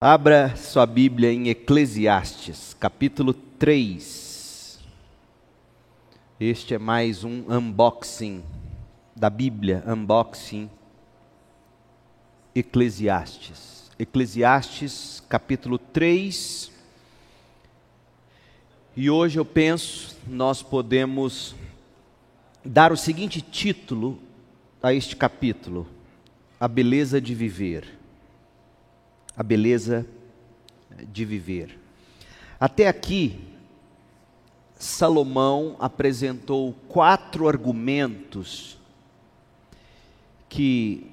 Abra sua Bíblia em Eclesiastes, capítulo 3. Este é mais um unboxing da Bíblia, unboxing Eclesiastes. Eclesiastes, capítulo 3. E hoje eu penso nós podemos dar o seguinte título a este capítulo: A beleza de viver a beleza de viver. Até aqui, Salomão apresentou quatro argumentos que,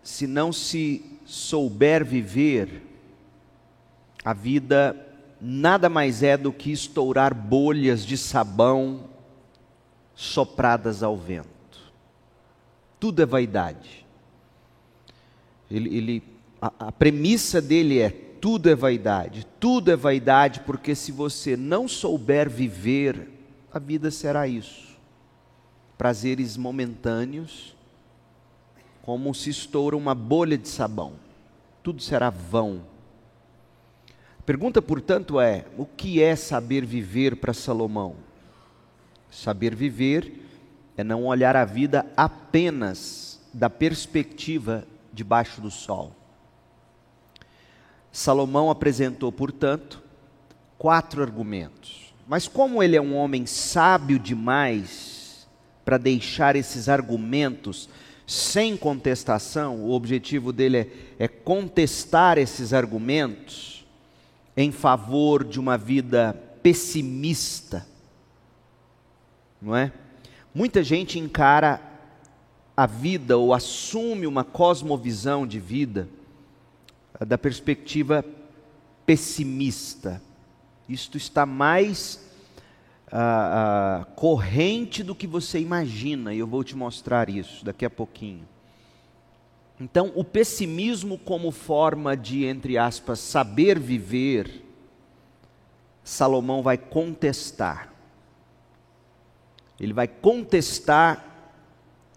se não se souber viver, a vida nada mais é do que estourar bolhas de sabão sopradas ao vento. Tudo é vaidade. Ele, ele a, a premissa dele é: tudo é vaidade, tudo é vaidade, porque se você não souber viver, a vida será isso. Prazeres momentâneos, como se estoura uma bolha de sabão, tudo será vão. A pergunta, portanto, é: o que é saber viver para Salomão? Saber viver é não olhar a vida apenas da perspectiva debaixo do sol. Salomão apresentou, portanto, quatro argumentos. Mas como ele é um homem sábio demais para deixar esses argumentos sem contestação, o objetivo dele é, é contestar esses argumentos em favor de uma vida pessimista, não é? Muita gente encara a vida ou assume uma cosmovisão de vida da perspectiva pessimista. Isto está mais ah, ah, corrente do que você imagina, e eu vou te mostrar isso daqui a pouquinho. Então, o pessimismo, como forma de, entre aspas, saber viver, Salomão vai contestar. Ele vai contestar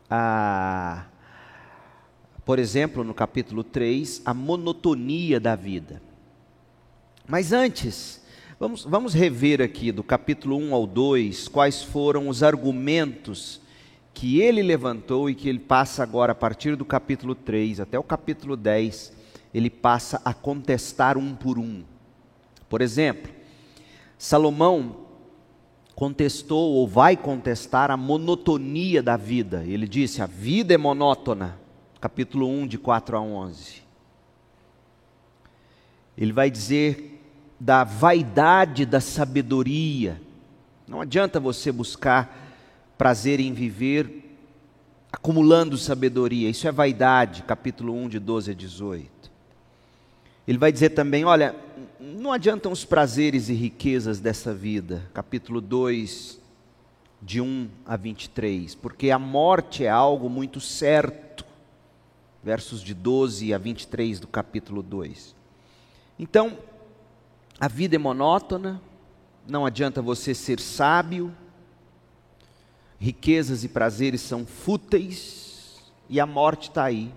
a por exemplo, no capítulo 3, a monotonia da vida. Mas antes, vamos, vamos rever aqui do capítulo 1 ao 2 quais foram os argumentos que ele levantou e que ele passa agora, a partir do capítulo 3 até o capítulo 10, ele passa a contestar um por um. Por exemplo, Salomão contestou ou vai contestar a monotonia da vida. Ele disse: a vida é monótona capítulo 1, de 4 a 11. Ele vai dizer da vaidade da sabedoria. Não adianta você buscar prazer em viver acumulando sabedoria, isso é vaidade, capítulo 1, de 12 a 18. Ele vai dizer também: olha, não adiantam os prazeres e riquezas dessa vida, capítulo 2, de 1 a 23, porque a morte é algo muito certo versos de 12 a 23 do capítulo 2. Então, a vida é monótona, não adianta você ser sábio, riquezas e prazeres são fúteis, e a morte está aí,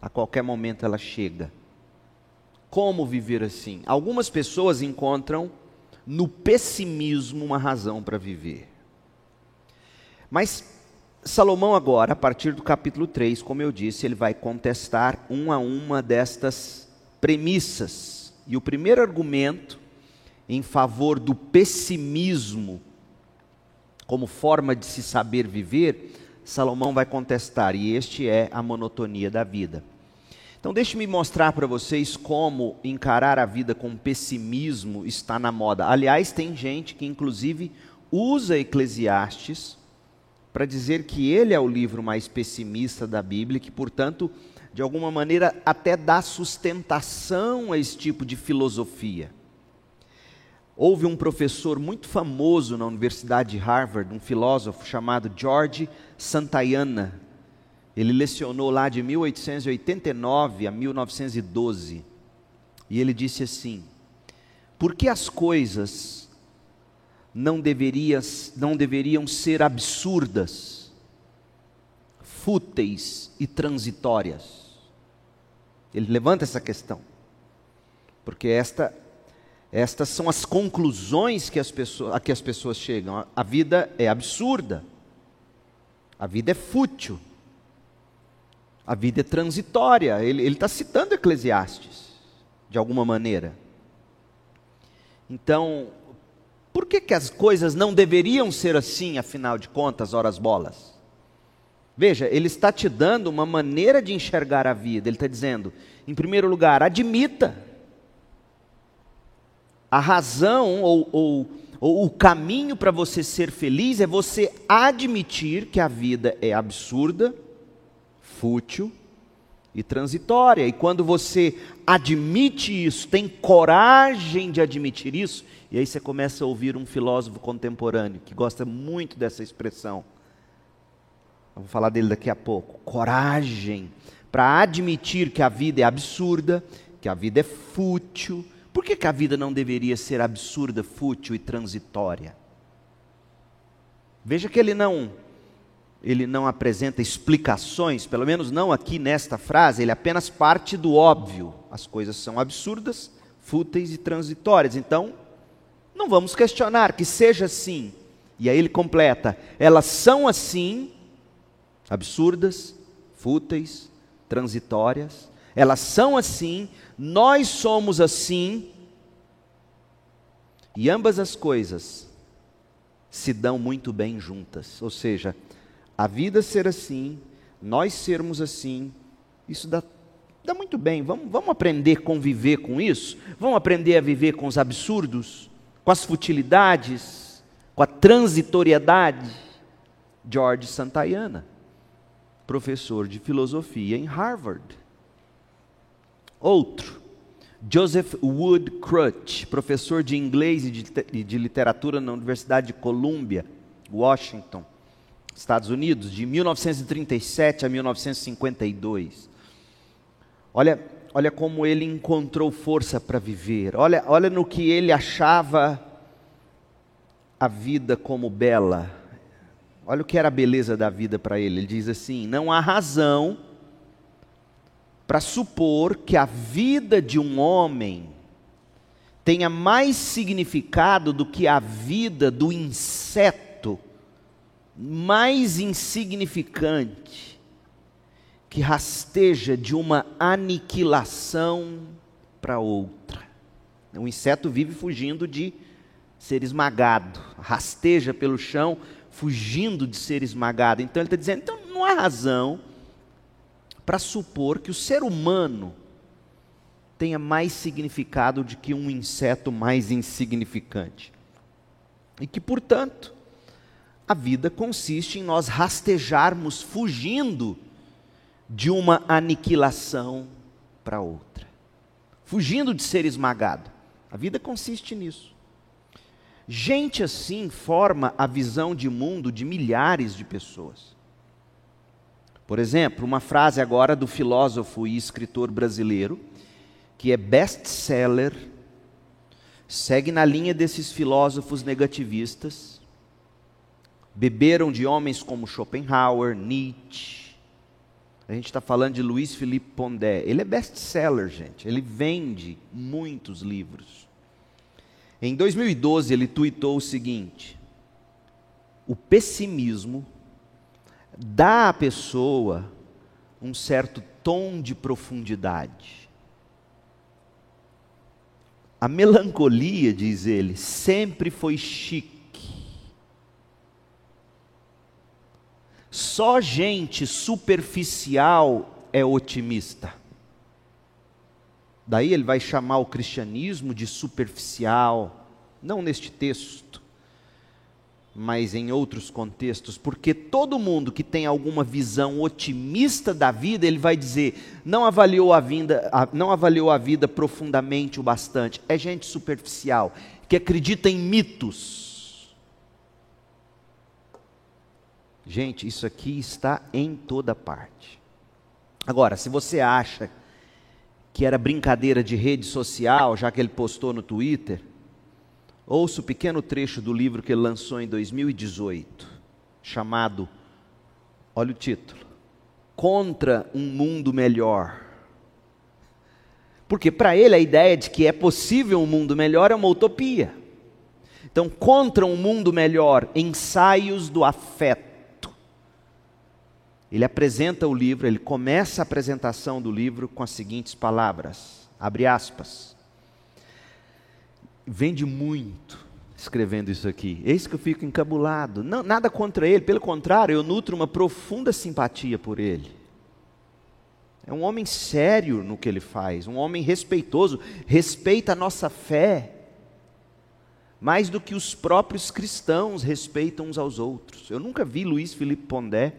a qualquer momento ela chega. Como viver assim? Algumas pessoas encontram no pessimismo uma razão para viver. Mas Salomão, agora, a partir do capítulo 3, como eu disse, ele vai contestar uma a uma destas premissas. E o primeiro argumento em favor do pessimismo como forma de se saber viver, Salomão vai contestar, e este é a monotonia da vida. Então, deixe-me mostrar para vocês como encarar a vida com pessimismo está na moda. Aliás, tem gente que, inclusive, usa Eclesiastes para dizer que ele é o livro mais pessimista da Bíblia, que, portanto, de alguma maneira até dá sustentação a esse tipo de filosofia. Houve um professor muito famoso na Universidade de Harvard, um filósofo chamado George Santayana. Ele lecionou lá de 1889 a 1912. E ele disse assim: Por que as coisas não, deverias, não deveriam ser absurdas, fúteis e transitórias. Ele levanta essa questão. Porque esta, estas são as conclusões que as pessoas, a que as pessoas chegam. A vida é absurda. A vida é fútil. A vida é transitória. Ele está citando Eclesiastes, de alguma maneira. Então, por que, que as coisas não deveriam ser assim, afinal de contas, horas bolas? Veja, ele está te dando uma maneira de enxergar a vida. Ele está dizendo, em primeiro lugar, admita. A razão ou, ou, ou o caminho para você ser feliz é você admitir que a vida é absurda, fútil e transitória. E quando você admite isso, tem coragem de admitir isso, e aí você começa a ouvir um filósofo contemporâneo que gosta muito dessa expressão. Vamos falar dele daqui a pouco. Coragem para admitir que a vida é absurda, que a vida é fútil. Por que, que a vida não deveria ser absurda, fútil e transitória? Veja que ele não ele não apresenta explicações, pelo menos não aqui nesta frase, ele apenas parte do óbvio. As coisas são absurdas, fúteis e transitórias. Então, não vamos questionar que seja assim. E aí ele completa: elas são assim, absurdas, fúteis, transitórias. Elas são assim, nós somos assim. E ambas as coisas se dão muito bem juntas. Ou seja, a vida ser assim, nós sermos assim, isso dá, dá muito bem. Vamos, vamos aprender a conviver com isso? Vamos aprender a viver com os absurdos? Com as futilidades, com a transitoriedade. George Santayana, professor de filosofia em Harvard. Outro, Joseph Wood Crutch, professor de inglês e de, de literatura na Universidade de Columbia, Washington, Estados Unidos, de 1937 a 1952. Olha, olha como ele encontrou força para viver, olha, olha no que ele achava a vida como bela. Olha o que era a beleza da vida para ele. Ele diz assim: não há razão para supor que a vida de um homem tenha mais significado do que a vida do inseto mais insignificante que rasteja de uma aniquilação para outra. O inseto vive fugindo de ser esmagado, rasteja pelo chão, fugindo de ser esmagado. Então ele está dizendo: então não há razão para supor que o ser humano tenha mais significado do que um inseto mais insignificante. E que, portanto, a vida consiste em nós rastejarmos fugindo de uma aniquilação para outra, fugindo de ser esmagado. A vida consiste nisso. Gente assim forma a visão de mundo de milhares de pessoas. Por exemplo, uma frase agora do filósofo e escritor brasileiro, que é best-seller, segue na linha desses filósofos negativistas, beberam de homens como Schopenhauer, Nietzsche, a gente está falando de Luiz Felipe Pondé. Ele é best-seller, gente. Ele vende muitos livros. Em 2012, ele tuitou o seguinte: o pessimismo dá à pessoa um certo tom de profundidade. A melancolia, diz ele, sempre foi chique Só gente superficial é otimista. Daí ele vai chamar o cristianismo de superficial, não neste texto, mas em outros contextos, porque todo mundo que tem alguma visão otimista da vida, ele vai dizer, não avaliou a vida, não avaliou a vida profundamente o bastante. É gente superficial que acredita em mitos Gente, isso aqui está em toda parte. Agora, se você acha que era brincadeira de rede social, já que ele postou no Twitter, ouça o pequeno trecho do livro que ele lançou em 2018, chamado, olha o título, Contra um Mundo Melhor. Porque para ele a ideia de que é possível um mundo melhor é uma utopia. Então, contra um mundo melhor, ensaios do afeto. Ele apresenta o livro, ele começa a apresentação do livro com as seguintes palavras: abre aspas. Vende muito escrevendo isso aqui. Eis que eu fico encabulado. Não, nada contra ele, pelo contrário, eu nutro uma profunda simpatia por ele. É um homem sério no que ele faz, um homem respeitoso, respeita a nossa fé, mais do que os próprios cristãos respeitam uns aos outros. Eu nunca vi Luiz Felipe Pondé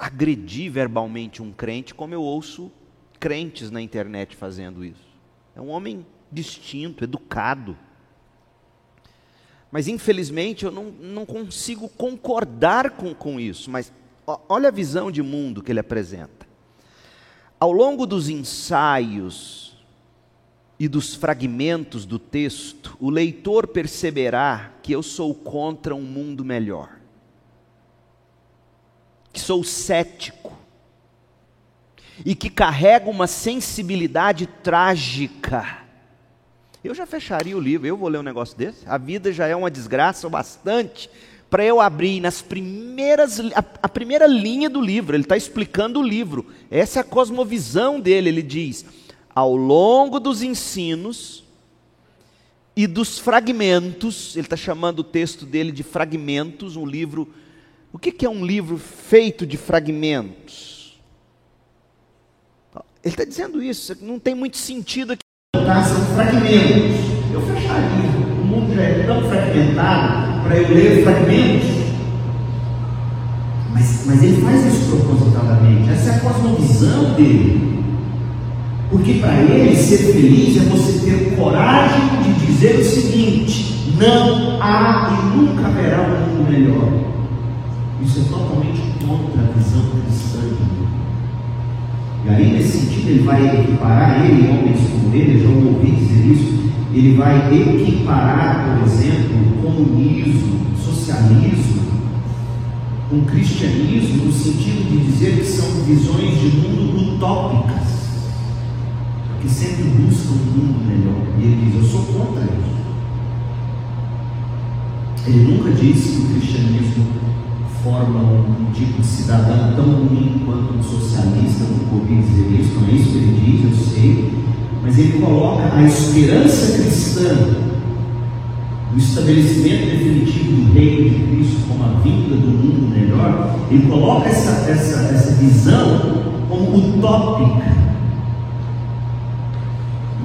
agredir verbalmente um crente como eu ouço crentes na internet fazendo isso. É um homem distinto, educado. Mas infelizmente eu não, não consigo concordar com, com isso. Mas olha a visão de mundo que ele apresenta. Ao longo dos ensaios e dos fragmentos do texto, o leitor perceberá que eu sou contra um mundo melhor, que sou cético e que carrego uma sensibilidade trágica eu já fecharia o livro, eu vou ler um negócio desse. A vida já é uma desgraça o bastante para eu abrir nas primeiras, a, a, primeira linha do livro, ele está explicando o livro. Essa é a cosmovisão dele, ele diz: ao longo dos ensinos e dos fragmentos, ele está chamando o texto dele de fragmentos, um livro. O que, é um livro feito de fragmentos? Ele está dizendo isso, não tem muito sentido aqui são fragmentos. Eu fecharia. O mundo já é tão fragmentado para eu ler fragmentos. Mas, mas ele faz isso propositadamente. Essa é a cosmovisão dele. Porque para ele ser feliz é você ter coragem de dizer o seguinte: não há e nunca haverá um mundo melhor. Isso é totalmente contra a visão cristã de Deus. E aí, nesse sentido, ele vai equiparar, ele homens como ele, já ouvi dizer isso, ele vai equiparar, por exemplo, o comunismo, o socialismo, com o cristianismo, no sentido de dizer que são visões de mundo utópicas, que sempre buscam um mundo melhor. E ele diz: Eu sou contra isso. Ele nunca disse que o cristianismo forma um tipo de cidadão tão ruim quanto um socialista, não ouvi dizer isso, não é isso que ele diz, eu sei, mas ele coloca a esperança cristã o estabelecimento definitivo do reino de Cristo como a vinda do mundo melhor, ele coloca essa, essa, essa visão como utópica,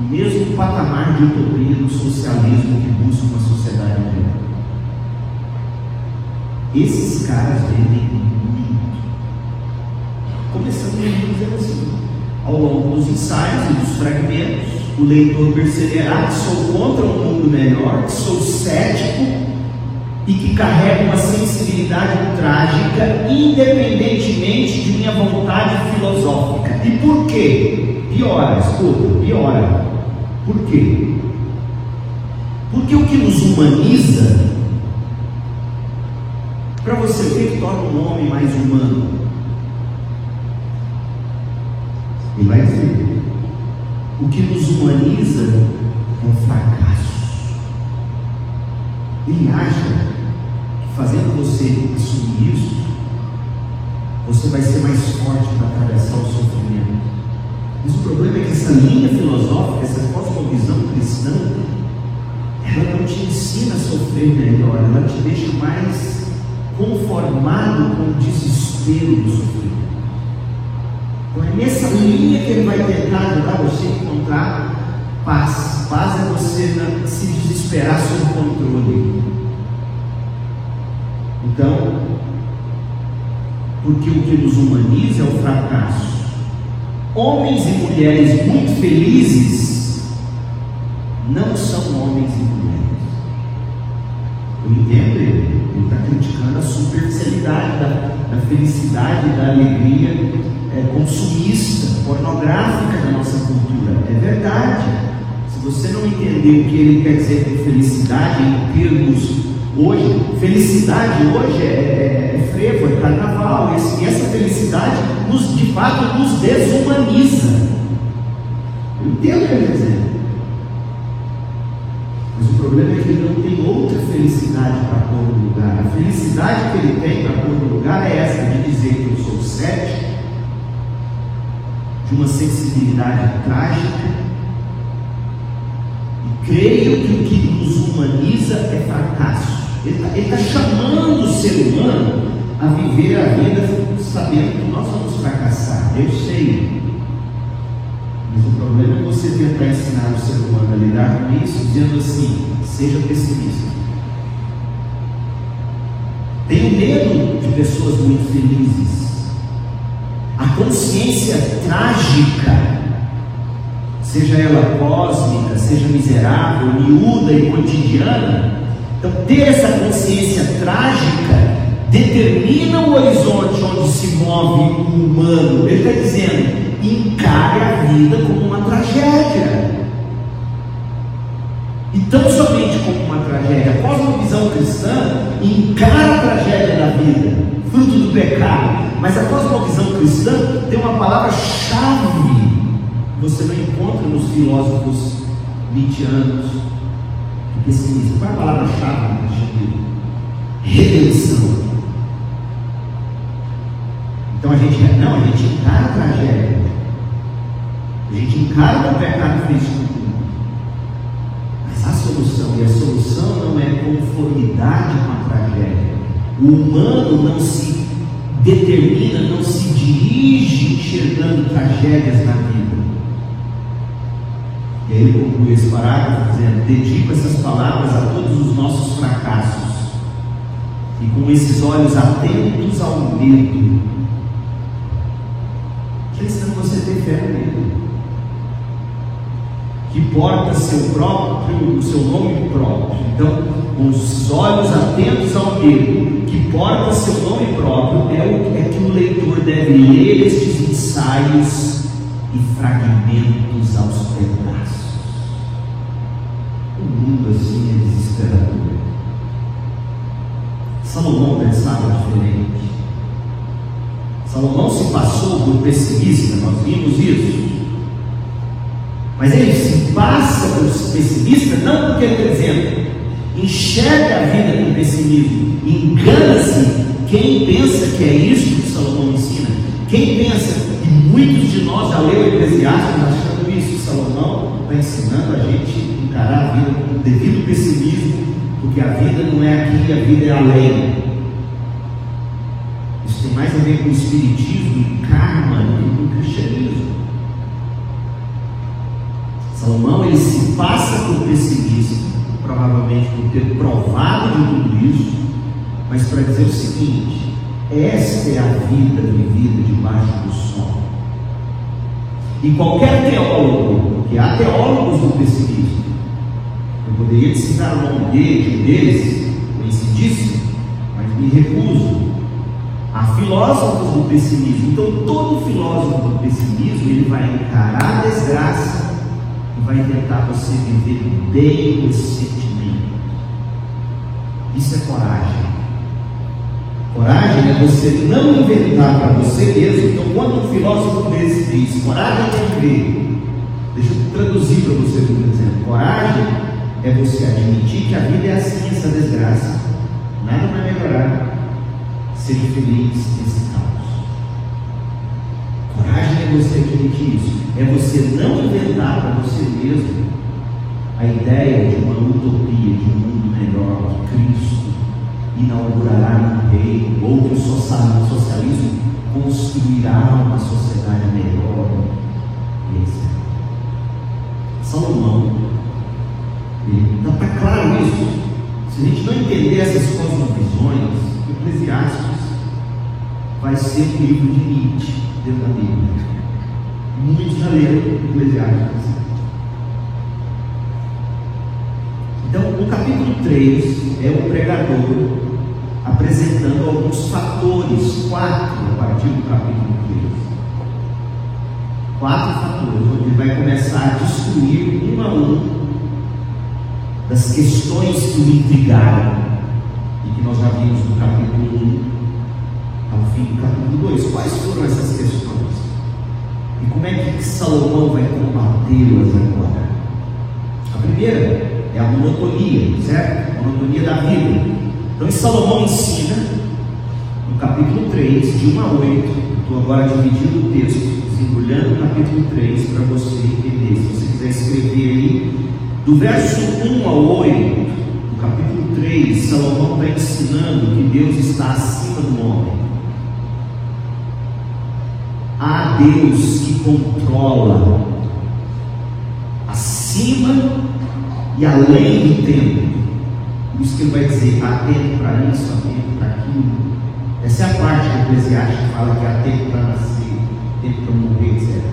mesmo patamar de utopia do socialismo que busca uma sociedade melhor. Esses caras vendem muito. Começando dizendo assim: ao longo dos ensaios e dos fragmentos, o leitor perceberá que sou contra um mundo melhor, que sou cético e que carrego uma sensibilidade trágica, independentemente de minha vontade filosófica. E por quê? Piora, escuta, piora. Por quê? Porque o que nos humaniza para você ver que torna um homem mais humano. E vai dizer: o que nos humaniza é um fracasso. Ele acha que fazendo você assumir isso, você vai ser mais forte para atravessar o sofrimento. Mas o problema é que essa linha filosófica, essa cosmovisão cristã, ela não te ensina a sofrer melhor, ela te deixa mais conformado com o desespero do sofrimento. Então é nessa linha que ele vai tentar ajudar você a encontrar paz. Paz é você se desesperar sob controle. Então, porque o que nos humaniza é o fracasso. Homens e mulheres muito felizes não são homens e mulheres. Eu entendo ele. Ele está criticando a superficialidade da, da felicidade, da alegria é, consumista, pornográfica da nossa cultura. É verdade. Se você não entender o que ele quer dizer com felicidade em termos hoje, felicidade hoje é, é, é frevo, é carnaval, e essa felicidade nos, de fato nos desumaniza. Eu entendo o que ele está dizendo. Mas o problema é que ele não tem outra felicidade para no lugar. A felicidade que ele tem para no lugar é essa de dizer que eu sou cético, de uma sensibilidade trágica, e creio que o que nos humaniza é fracasso. Ele está tá chamando o ser humano a viver a vida sabendo que nós vamos fracassar. Eu sei. Problema é você tentar ensinar o ser humano a lidar com isso, dizendo assim: seja pessimista. Tenho medo de pessoas muito felizes. A consciência trágica, seja ela cósmica, seja miserável, miúda e cotidiana, então ter essa consciência trágica determina o horizonte onde se move o humano. Ele está dizendo: encare a vida como uma tragédia. E tão somente como uma tragédia. Após uma visão cristã, encara a tragédia da vida, fruto do pecado. Mas após uma visão cristã, tem uma palavra-chave você não encontra nos filósofos nietzschianos e pessimistas. Qual é a palavra-chave? Redenção. Então a gente, não, a gente encara a tragédia. A gente encara o pecado físico. Mas a solução, e a solução não é conformidade com a tragédia. O humano não se determina, não se dirige enxergando tragédias na vida. E aí ele conclui esse parágrafo dizendo: dedico essas palavras a todos os nossos fracassos, e com esses olhos atentos ao medo Cristão, você tem fé nele. Que porta seu próprio, o seu nome próprio. Então, os olhos atentos ao medo, que porta seu nome próprio, é o é que o leitor deve ler estes ensaios e fragmentos aos pedaços. Um mundo assim é desesperador. Salomão pensava diferente. Salomão se passou por pessimista, nós vimos isso. Mas ele se passa por pessimista não porque ele está dizendo, enxerga a vida com pessimismo, engana-se quem pensa que é isso que Salomão ensina. Quem pensa, e muitos de nós já leu Eclesiastes achando isso, Salomão está ensinando a gente a encarar a vida com o devido pessimismo, porque a vida não é aqui, a vida é além tem mais a ver com o espiritismo e karma do que com o cristianismo. Salomão ele se passa por pessimista, provavelmente por ter provado de tudo isso, mas para dizer o seguinte: esta é a vida vivida debaixo do sol. E qualquer teólogo, que há teólogos do pessimismo, eu poderia te citar o nome dele, deles, conhecidíssimo, mas me recuso Há filósofos do pessimismo. Então, todo filósofo do pessimismo ele vai encarar a desgraça vai tentar você viver bem esse sentimento. Isso é coragem. Coragem é você não inventar para você mesmo. Então, quando um filósofo desse diz coragem é viver, deixa eu traduzir para você o que eu dizendo. Coragem é você admitir que a vida é assim, essa desgraça. Nada vai melhorar. Seja feliz caos. Coragem é você admitir isso. É você não inventar para você mesmo a ideia de uma utopia, de um mundo melhor, que Cristo inaugurará um reino, ou que o socialismo construirá uma sociedade melhor. Etc. Salomão, está tá claro isso. Se a gente não entender essas cosmovisões, Eclesiastes vai ser um livro de Nietzsche dentro da Bíblia. Muitos já leram Eclesiastes. Então, o capítulo 3 é o pregador apresentando alguns fatores, quatro, a partir do capítulo 3. Quatro fatores, onde ele vai começar a destruir um a um das questões que o intrigaram e que nós já vimos no capítulo 1 ao fim do capítulo 2. Quais foram essas questões? E como é que Salomão vai combatê-las agora? A primeira é a monotonia, certo? A monotonia da vida. Então, Salomão ensina, no capítulo 3, de 1 a 8, estou agora dividindo o texto, desembrulhando o capítulo 3 para você entender. Se você quiser escrever aí, do verso 1 ao 8, no capítulo 3, Salomão está ensinando que Deus está acima do homem. Há Deus que controla acima e além do tempo. Por isso que ele vai dizer: há tempo para isso, há tempo para aquilo. Essa é a parte do Eclesiastes que fala que há tempo para nascer, tempo para morrer, etc.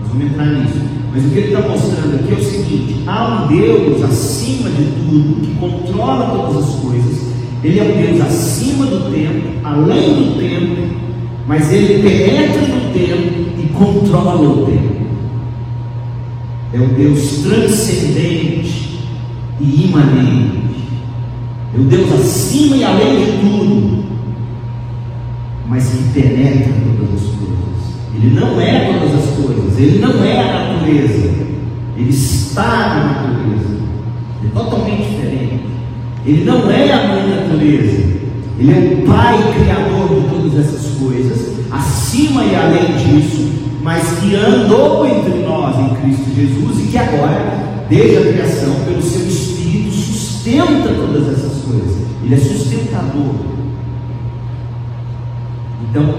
Nós vamos entrar nisso. Mas o que ele está mostrando aqui é o seguinte: há um Deus acima de tudo, que controla todas as coisas. Ele é um Deus acima do tempo, além do tempo, mas ele penetra no tempo e controla o tempo. É o Deus transcendente e imanente. É o Deus acima e além de tudo, mas que penetra todas as coisas. Ele não é todas as coisas, ele não é a natureza, ele está na natureza. É totalmente diferente. Ele não é a mãe natureza, ele é o Pai Criador de todas essas coisas, acima e além disso, mas que andou entre nós em Cristo Jesus e que agora, desde a criação, pelo seu Espírito, sustenta todas essas coisas. Ele é sustentador. Então,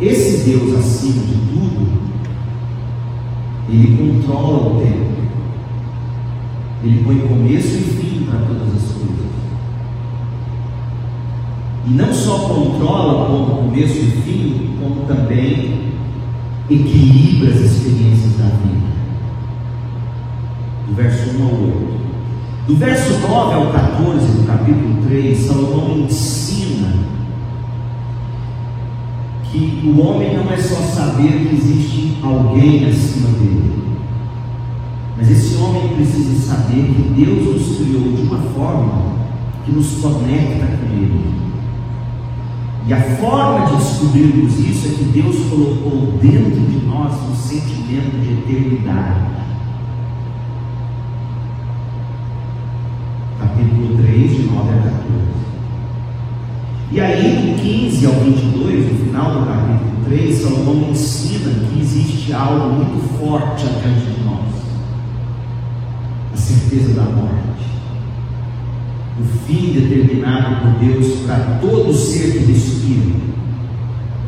esse Deus acima de tudo, ele controla o tempo. Ele põe começo e fim para todas as coisas. E não só controla como começo e fim, como também equilibra as experiências da vida. Do verso 1 ao 8. Do verso 9 ao 14 do capítulo 3, Salomão ensina que o homem não é só saber que existe alguém acima dele, mas esse homem precisa saber que Deus nos criou de uma forma que nos conecta com Ele. E a forma de descobrirmos isso é que Deus colocou dentro de nós um sentimento de eternidade. Capítulo 3, de 9 a 14. E aí, do 15 ao 22, no final do capítulo 3, Salomão ensina que existe algo muito forte adiante de nós: a certeza da morte o fim determinado por Deus para todo ser que respira,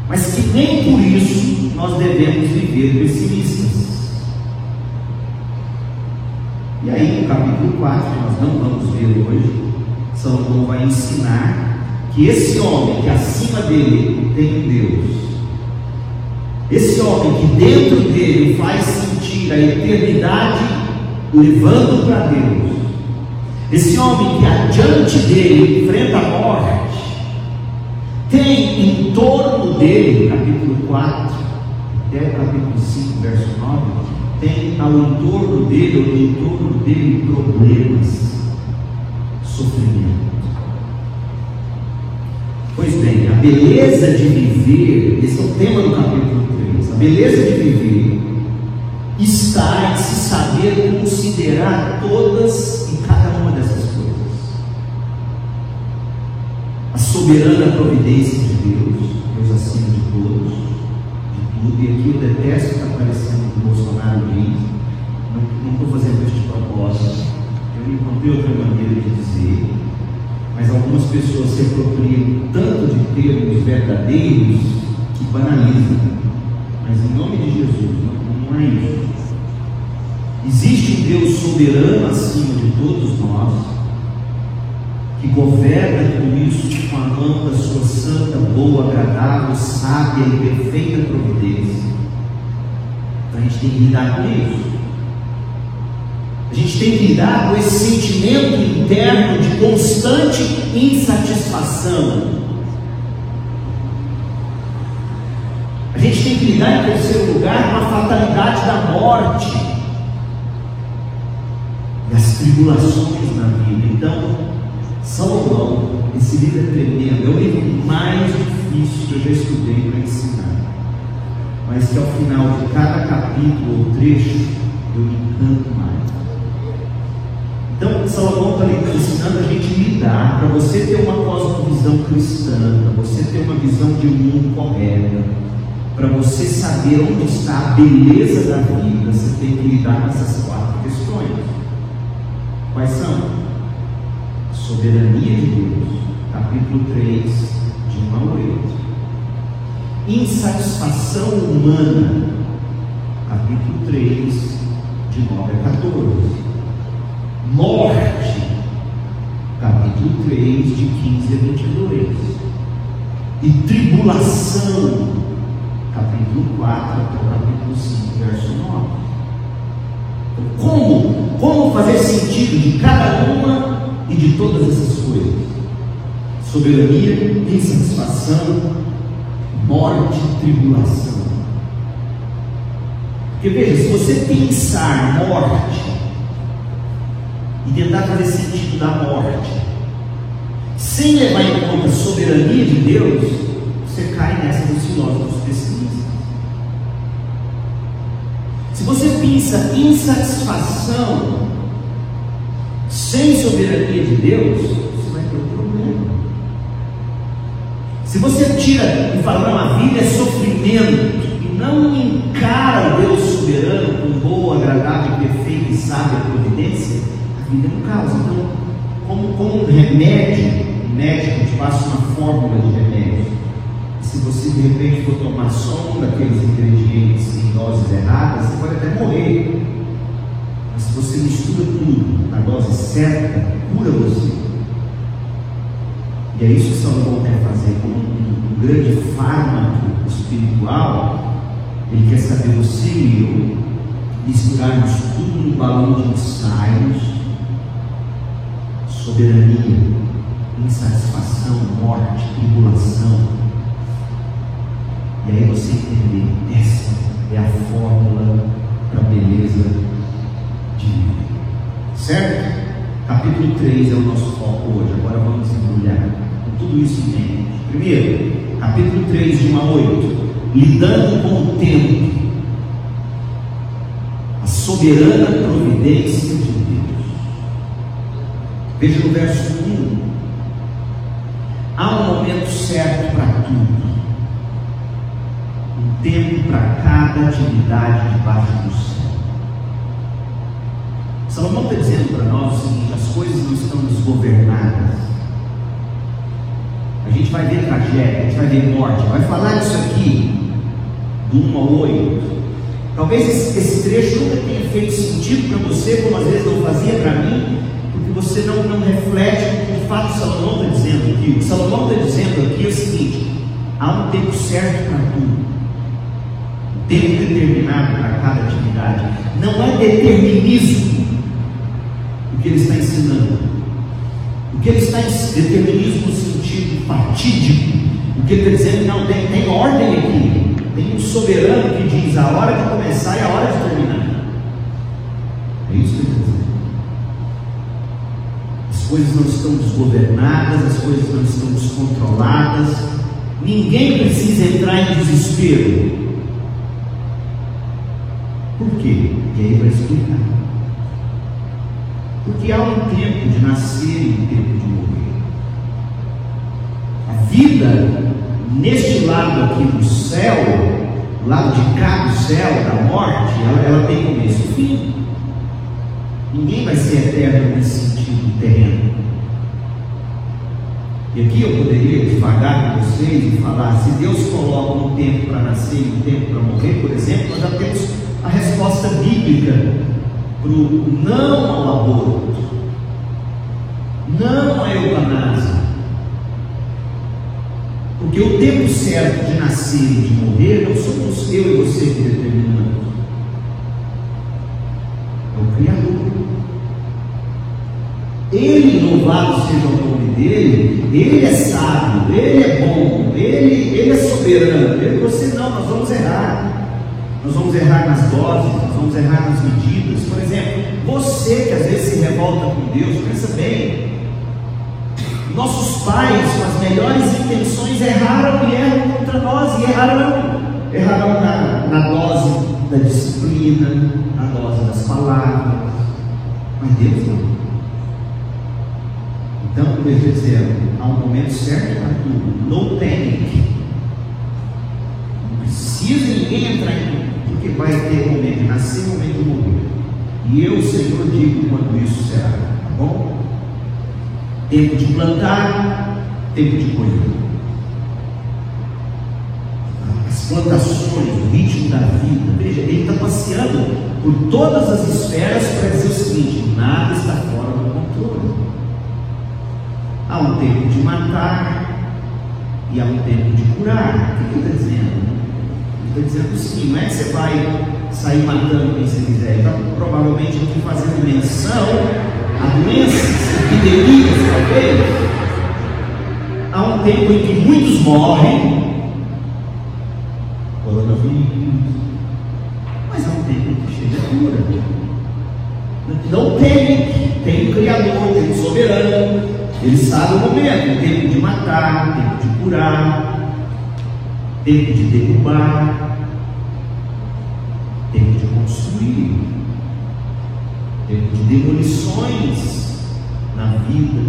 mas que nem por isso nós devemos viver pessimistas. E aí, no capítulo 4, que nós não vamos ver hoje, Salomão vai ensinar que esse homem que acima dele tem Deus, esse homem que dentro dele faz sentir a eternidade levando para Deus, esse homem que adiante dele enfrenta a morte, tem em torno dele, capítulo 4, até capítulo 5, verso 9, tem ao entorno dele, ou em torno dele, problemas, sofrimento. Pois bem, a beleza de viver, esse é o tema do capítulo 3, a beleza de viver está em se saber considerar todas e cada uma dessas coisas. A soberana providência de Deus, Deus acima de todos, de tudo, e aqui eu detesto que está aparecendo o Bolsonaro diz, não estou fazendo este propósito, eu encontrei outra maneira de dizer, mas algumas pessoas se apropriam tanto de termos verdadeiros que banalizam. Mas em nome de Jesus, não, não é isso. Existe um Deus soberano acima de todos nós, que governa isso com a mão da sua santa, boa, agradável, sábia e perfeita providência. Então a gente tem que lidar com isso. A gente tem que lidar com esse sentimento interno de constante insatisfação. A gente tem que lidar, em terceiro lugar, com a fatalidade da morte as tribulações na vida. Então, Salomão, esse livro é tremendo, é o livro mais difícil que eu já estudei para ensinar. mas que ao final de cada capítulo ou trecho eu me encanto mais. Então, Salomão está ensinando a gente lidar, para você ter uma cosmovisão cristã, para você ter uma visão de mundo correta, para você saber onde está a beleza da vida, você tem que lidar com essas quatro questões. Quais são? Soberania de Deus, capítulo 3, de 1 a 8 insatisfação humana, capítulo 3, de 9 a 14. Morte, capítulo 3, de 15 a 22. E tribulação, capítulo 4 até o capítulo 5, verso 9. Então, como, como fazer sentido de cada uma e de todas essas coisas? Soberania, insatisfação, morte tribulação. Porque veja, se você pensar morte e tentar fazer sentido da morte, sem levar em conta a soberania de Deus, você cai nessa dos filósofos pessimistas. Se você pensa insatisfação sem soberania de Deus, Se você tira e fala, não, a vida é sofrimento, e não encara o Deus soberano com boa, agradável, perfeita e sábia providência, a vida é um caos. Então, como, como um remédio, o médico te passa uma fórmula de remédio. Se você de repente for tomar só um daqueles ingredientes em doses erradas, você pode até morrer. Mas se você mistura tudo na dose certa, cura você. E é isso que Salomão quer fazer com um, um grande fármaco espiritual. Ele quer saber você e eu misturarmos tudo no balão de ensaios, soberania, insatisfação, morte, tribulação. E aí você entender, essa é a fórmula para a beleza de vida. Certo? Capítulo 3 é o nosso foco hoje. Agora vamos embrulhar tudo isso em mente. Primeiro, capítulo 3, de 1 a 8, lidando com o tempo, a soberana providência de Deus. Veja no verso 1: há um momento certo para tudo, um tempo para cada atividade debaixo do céu. Salomão está dizendo para nós o seguinte: as coisas não estão desgovernadas a gente vai ver tragédia, a gente vai ver morte, vai falar isso aqui, do 1 ao 8. Talvez esse, trecho nunca tenha feito sentido para você, como às vezes não fazia para mim, porque você não, não reflete o que de fato Salomão está dizendo aqui. O que Salomão está dizendo aqui é o seguinte: há um tempo certo para tudo, um tempo determinado para cada atividade. Não é determinismo que ele está ensinando. O que ele está ensinando, determinismo no sentido fatídico. O que ele está dizendo, não, tem, tem ordem aqui. Tem um soberano que diz a hora de começar e a hora de terminar. É isso que ele está dizendo. As coisas não estão desgovernadas, as coisas não estão descontroladas. Ninguém precisa entrar em desespero. Por quê? E aí vai explicar. Porque há um tempo de nascer e um tempo de morrer vida neste lado aqui do céu, lado de cá do céu, da morte, ela, ela tem começo e fim. Ninguém vai ser eterno nesse sentido terreno. E aqui eu poderia devagar com vocês e falar: se Deus coloca um tempo para nascer e um tempo para morrer, por exemplo, nós já temos a resposta bíblica para o não ao aborto, não à eutanásia. Porque o tempo certo de nascer e de morrer não somos eu e você que determinamos. É o Criador. Ele, louvado seja o nome dele, ele é sábio, ele é bom, ele, ele é soberano. Ele, você não, nós vamos errar. Nós vamos errar nas doses, nós vamos errar nas medidas. Por exemplo, você que às vezes se revolta com Deus, pensa bem, nossos pais, com as melhores intenções, erraram e erram contra nós, e erraram errarão na, na dose da disciplina, na dose das palavras, mas Deus não. Então, Deus dizendo, há um momento certo para tudo, no panic. Precisa ninguém entrar em tudo, porque vai ter momento de nascer, momento de morrer. E eu, Senhor, digo quando isso será, tá bom? Tempo de plantar, tempo de colher plantações, o ritmo da vida. Veja, ele está passeando por todas as esferas para dizer o seguinte: nada está fora do controle. Há um tempo de matar e há um tempo de curar. O que ele está dizendo? Está dizendo o seguinte: não é que você vai sair matando quem você quiser. Está provavelmente aqui fazendo menção a doenças, epidemias, talvez. Há um tempo em que muitos morrem coronavírus. Mas é um tempo que chega a cura. Não tem, tem o Criador, tem o soberano. Ele sabe o momento, tempo de matar, tempo de curar, tempo de derrubar, tempo de demolições na vida,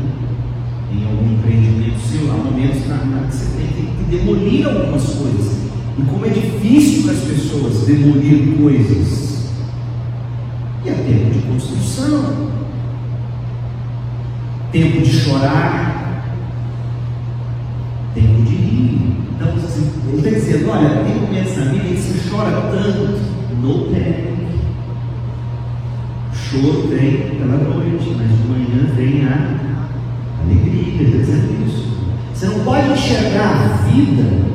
em algum empreendimento seu, há momentos que você tem que demolir algumas coisas. E como é difícil para as pessoas demolir coisas. E é tempo de construção, tempo de chorar, tempo de rir. Então, assim, ele está dizendo: olha, tem na vida que você chora tanto, no tempo. Choro vem pela noite, mas de manhã vem a alegria. Dizendo isso. Você não pode enxergar a vida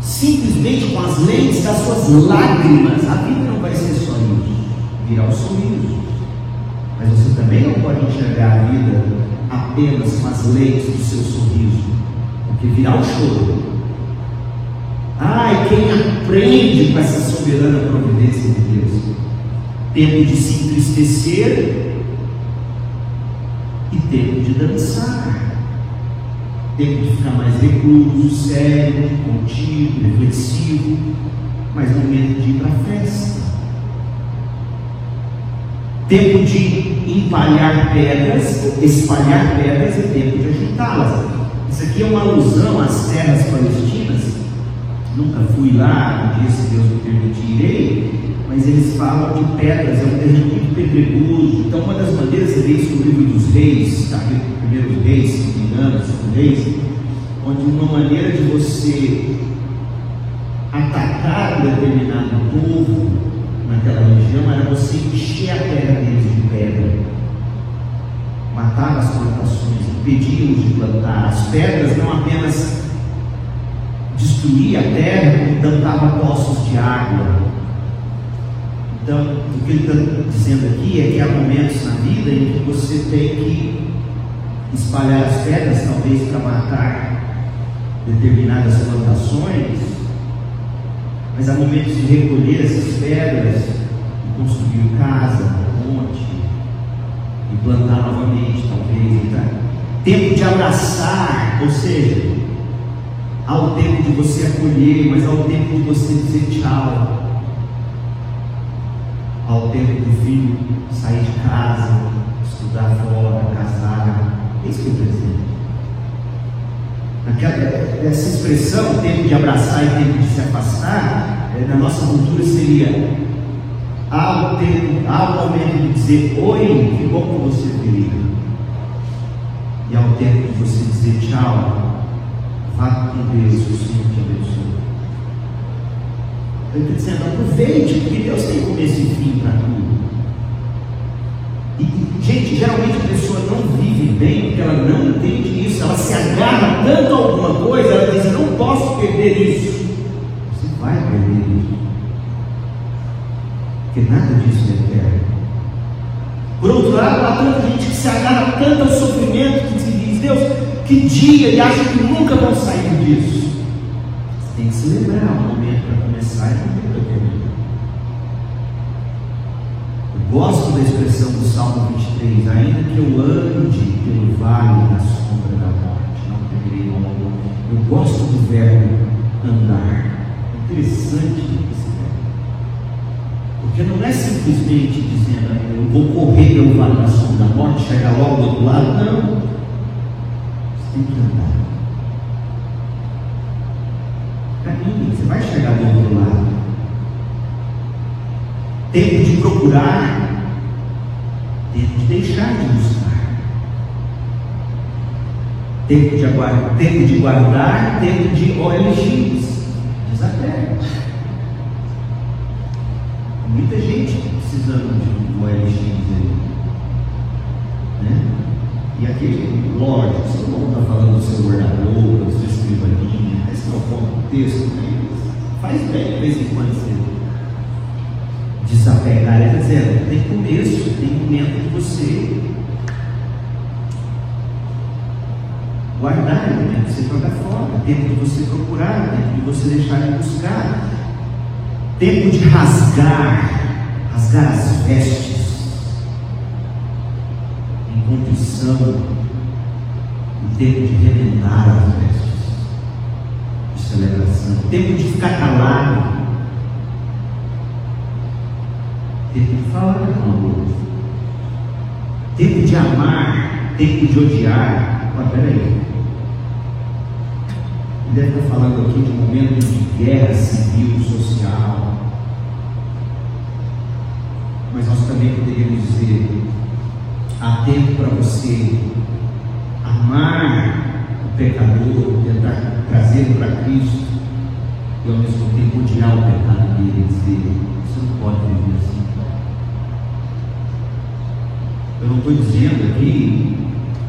simplesmente com as lentes das suas lágrimas. A vida não vai ser só isso, virá o sorriso. Mas você também não pode enxergar a vida apenas com as lentes do seu sorriso, porque virá o choro. Ai, quem aprende com essa soberana providência de Deus? Tempo de se entristecer e tempo de dançar tempo de ficar mais recluso, sério, contido, reflexivo, mas momento de ir para a festa. Tempo de empalhar pedras, espalhar pedras e tempo de agitá-las. Isso aqui é uma alusão às terras palestinas. Nunca fui lá, um dia, se Deus me permitir, irei, mas eles falam de pedras, é um terreno muito pedregoso. Então, uma das maneiras, você vê livro dos reis, capítulo primeiros reis, se não me engano, segundo reis, onde uma maneira de você atacar um determinado povo naquela região era você encher a terra deles de pedra, matar as plantações, impedir-os de plantar. As pedras não apenas destruíam a terra, como tampavam poços de água. Então, o que ele está dizendo aqui é que há momentos na vida em que você tem que espalhar as pedras, talvez para matar determinadas plantações, mas há momentos de recolher essas pedras e construir casa, ponte, e plantar novamente, talvez. Tá? Tempo de abraçar, ou seja, há o tempo de você acolher, mas há o tempo de você dizer tchau. Há o tempo do filho sair de casa, estudar fora, casar, é isso que eu estou dizendo. Aquela, essa expressão, tempo de abraçar e tempo de se afastar, é, na nossa cultura seria há o, tempo, há o momento de dizer oi, que bom que você veio. E há o tempo de você dizer tchau, vá com Deus, o Senhor te abençoe. Eu estou dizendo, aproveite, porque Deus tem começo e fim para tudo. E, gente, geralmente a pessoa não vive bem porque ela não entende isso. Ela se agarra tanto a alguma coisa, ela diz: não posso perder isso. Você vai perder isso. Porque nada disso é eterno. Por outro lado, há tanta gente que se agarra tanto ao sofrimento que diz: Deus, que dia, e acha que nunca vão sair disso. Tem que celebrar o momento para começar e o momento para terminar. Gosto da expressão do Salmo 23, ainda que eu ande pelo vale da sombra da morte, não temerei mal. Eu gosto do verbo andar. Interessante esse Porque não é simplesmente dizendo, eu vou correr pelo vale da sombra da morte, chegar logo do outro lado. Não. Você tem que andar. Você vai chegar do outro lado. Tempo de procurar, tempo de deixar de buscar. Tempo de, aguardar, tempo de guardar, tempo de OLX. Desapega. Muita gente precisando de um OLX aí. Né? E aqui, lógico, você não está falando do seu guardador, da sua escrivaninha, esse não é o ponto do texto, mas faz bem de vez em quando você desapegar. Ele está dizendo, tem começo, tem momento de você guardar, de você jogar fora, tempo de você procurar, tempo de você deixar de buscar, tempo de rasgar, rasgar as vestes, em condição, e tempo de remendar as vestes, celebração, tempo de ficar calado, tempo de falar com o outro, tempo de amar, tempo de odiar. Mas peraí, ele deve estar falando aqui de um momento de guerra civil, social. Mas nós também poderíamos dizer: há tempo para você amar pecador, tentar trazê-lo para Cristo, e ao mesmo tempo odiar o pecado dele e dizer: você não pode viver assim. Eu não estou dizendo aqui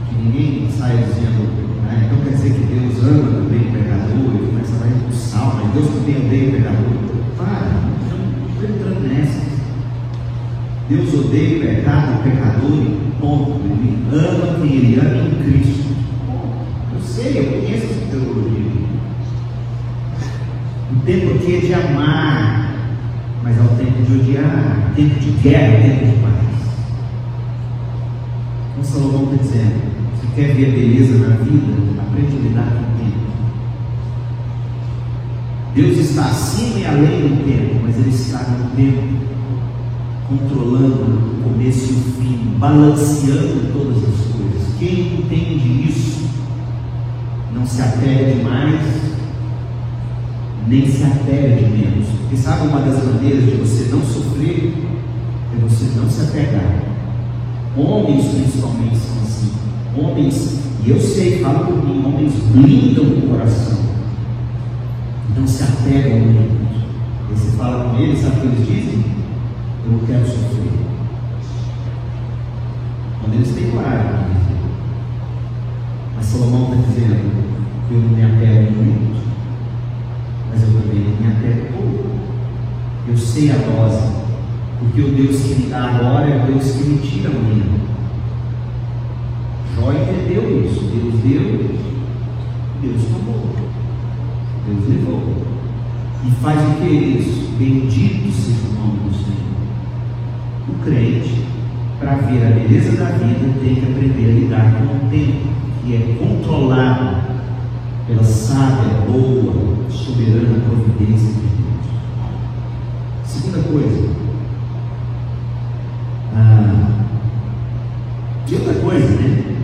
que ninguém sai dizendo né? Então quer dizer que Deus ama também o pecador e começa a expulsar, mas Deus também odeia o pecador. Para, não estou entrando nessa. Deus odeia o pecado, o pecador e ponto. Ele ama quem ele ama em Cristo. O tempo aqui é de amar, mas é o tempo de odiar, tempo de guerra, tempo de paz. Então Salomão está dizendo, quer ver beleza na vida, aprende a lidar com o tempo. Deus está acima e além do tempo, mas Ele está no tempo, controlando o começo e o fim, balanceando todas as coisas. Quem entende isso não se apega demais, nem se apega de menos. Porque sabe uma das maneiras de você não sofrer é você não se apegar. Homens principalmente são assim Homens, e eu sei, falo por mim, homens blindam o coração. Não se apegam muito. E você fala com eles, sabe o que eles dizem? Eu não quero sofrer. Quando eles têm coragem Salomão está dizendo, eu não me apego muito, mas eu também me apego pouco. Eu sei a dose, porque o Deus que me dá agora é o Deus que me tira amanhã. Jó entendeu isso. Deus deu, Deus tomou. Deus levou. E faz o que isso? Bendito seja o nome do Senhor. O crente, para ver a beleza da vida, tem que aprender a lidar com o tempo, que é controlado pela sábia, boa, soberana providência de Deus. Segunda coisa, ah, e outra coisa, né?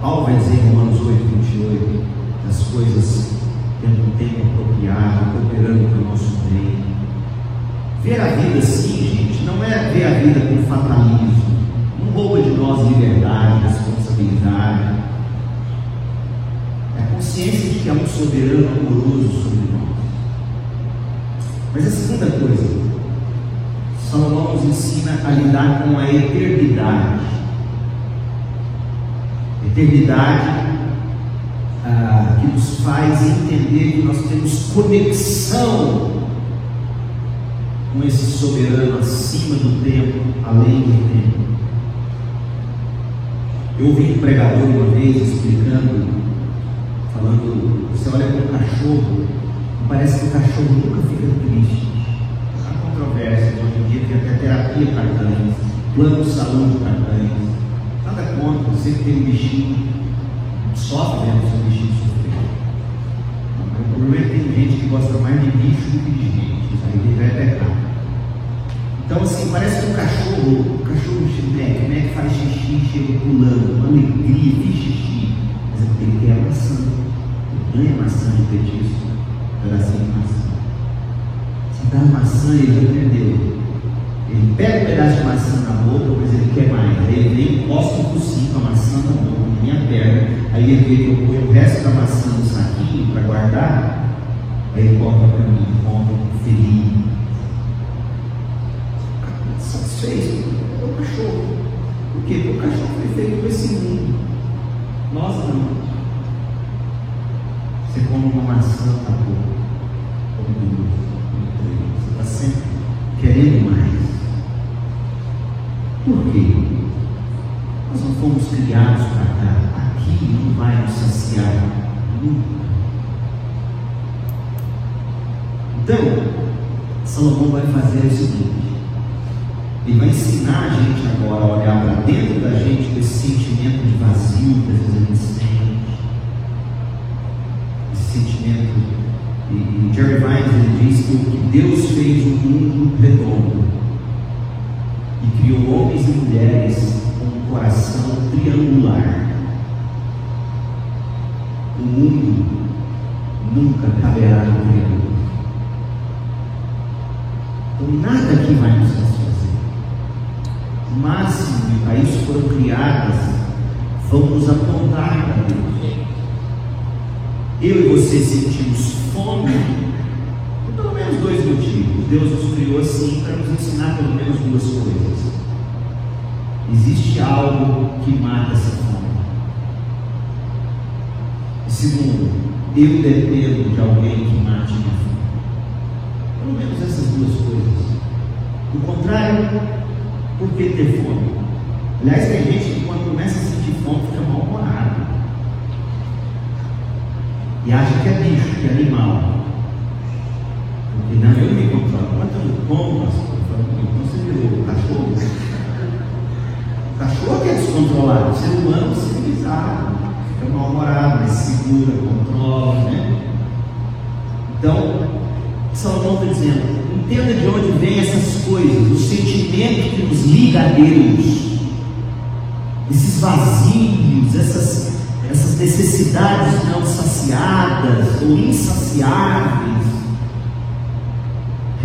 Paulo vai dizer em Romanos 8, 28, as coisas tendo um tempo apropriado, cooperando para o nosso bem. Ver a vida assim, gente, não é ver a vida com fatalismo, não rouba de nós liberdade, responsabilidade. É consciência de que há um soberano amoroso sobre nós. Mas a segunda coisa, Salomão nos ensina a lidar com a eternidade eternidade ah, que nos faz entender que nós temos conexão com esse soberano acima do tempo, além do tempo. Eu ouvi um pregador uma vez explicando, falando, você olha para o cachorro, parece que o cachorro nunca fica triste. Há controvérsia, hoje em dia tem até terapia para cães, plano de saúde para cães nada contra, sempre tem um bichinho, sofre vendo seu bichinho sofrer. O problema é que tem gente que gosta mais de bicho do que de gente. Isso aí ele vai pecar. Então, assim, parece que um cachorro, o cachorro Mac, o Mac faz xixi, chega pulando, uma alegria, fiz xixi. Mas é porque ele quer a maçã. Ele ganha maçã de petisco, um pedacinho de maçã. Se dá maçã, ele já aprendeu. Ele pega um pedaço de maçã na boca, mas ele quer mais. Aí ele vem, encosta um focinho com a maçã na boca, na minha perna. Aí ele vê que eu ponho o resto da maçã no saquinho para guardar. Aí ele coloca para mim, come feliz. Satisfeito. É o cachorro. Por quê? Porque o cachorro foi feito para esse mundo. Nós não. Come uma maçã na boca. Come três. Você está sempre querendo mais. Por quê? Nós não fomos criados para cá. Aqui não vai nos saciar nunca. Então, Salomão vai fazer o seguinte: ele vai ensinar a gente agora a olhar para dentro da gente com esse sentimento de vazio que às vezes a gente sente. Esse sentimento. E, e Jerry Vines ele diz que Deus fez um mundo redondo e criou homens e mulheres com um coração triangular. O mundo nunca caberá no triângulo. Então nada aqui vai nos satisfazer. O máximo que para isso foram criadas vão nos apontar para Deus. Eu e você sentimos fome pelo menos dois motivos. Deus nos criou assim para nos ensinar pelo menos duas coisas. Existe algo que mata essa fome. Segundo, eu dependo de alguém que mate minha fome. Pelo menos essas duas coisas. Do contrário, por que ter fome? Aliás, tem gente que quando começa a sentir fome fica mal-humorado. E acha que é bicho, que é animal. Porque não, eu me controlo. Quanto eu como, pastor? Então você virou cachorro. O cachorro que é descontrolado, o ser humano civilizado, fica mal-humorado, mas segura, controla, né? Então, Salomão está dizendo, entenda de onde vem essas coisas, o sentimento que nos liga a Deus, esses vazios, essas, essas necessidades não saciadas ou insaciáveis,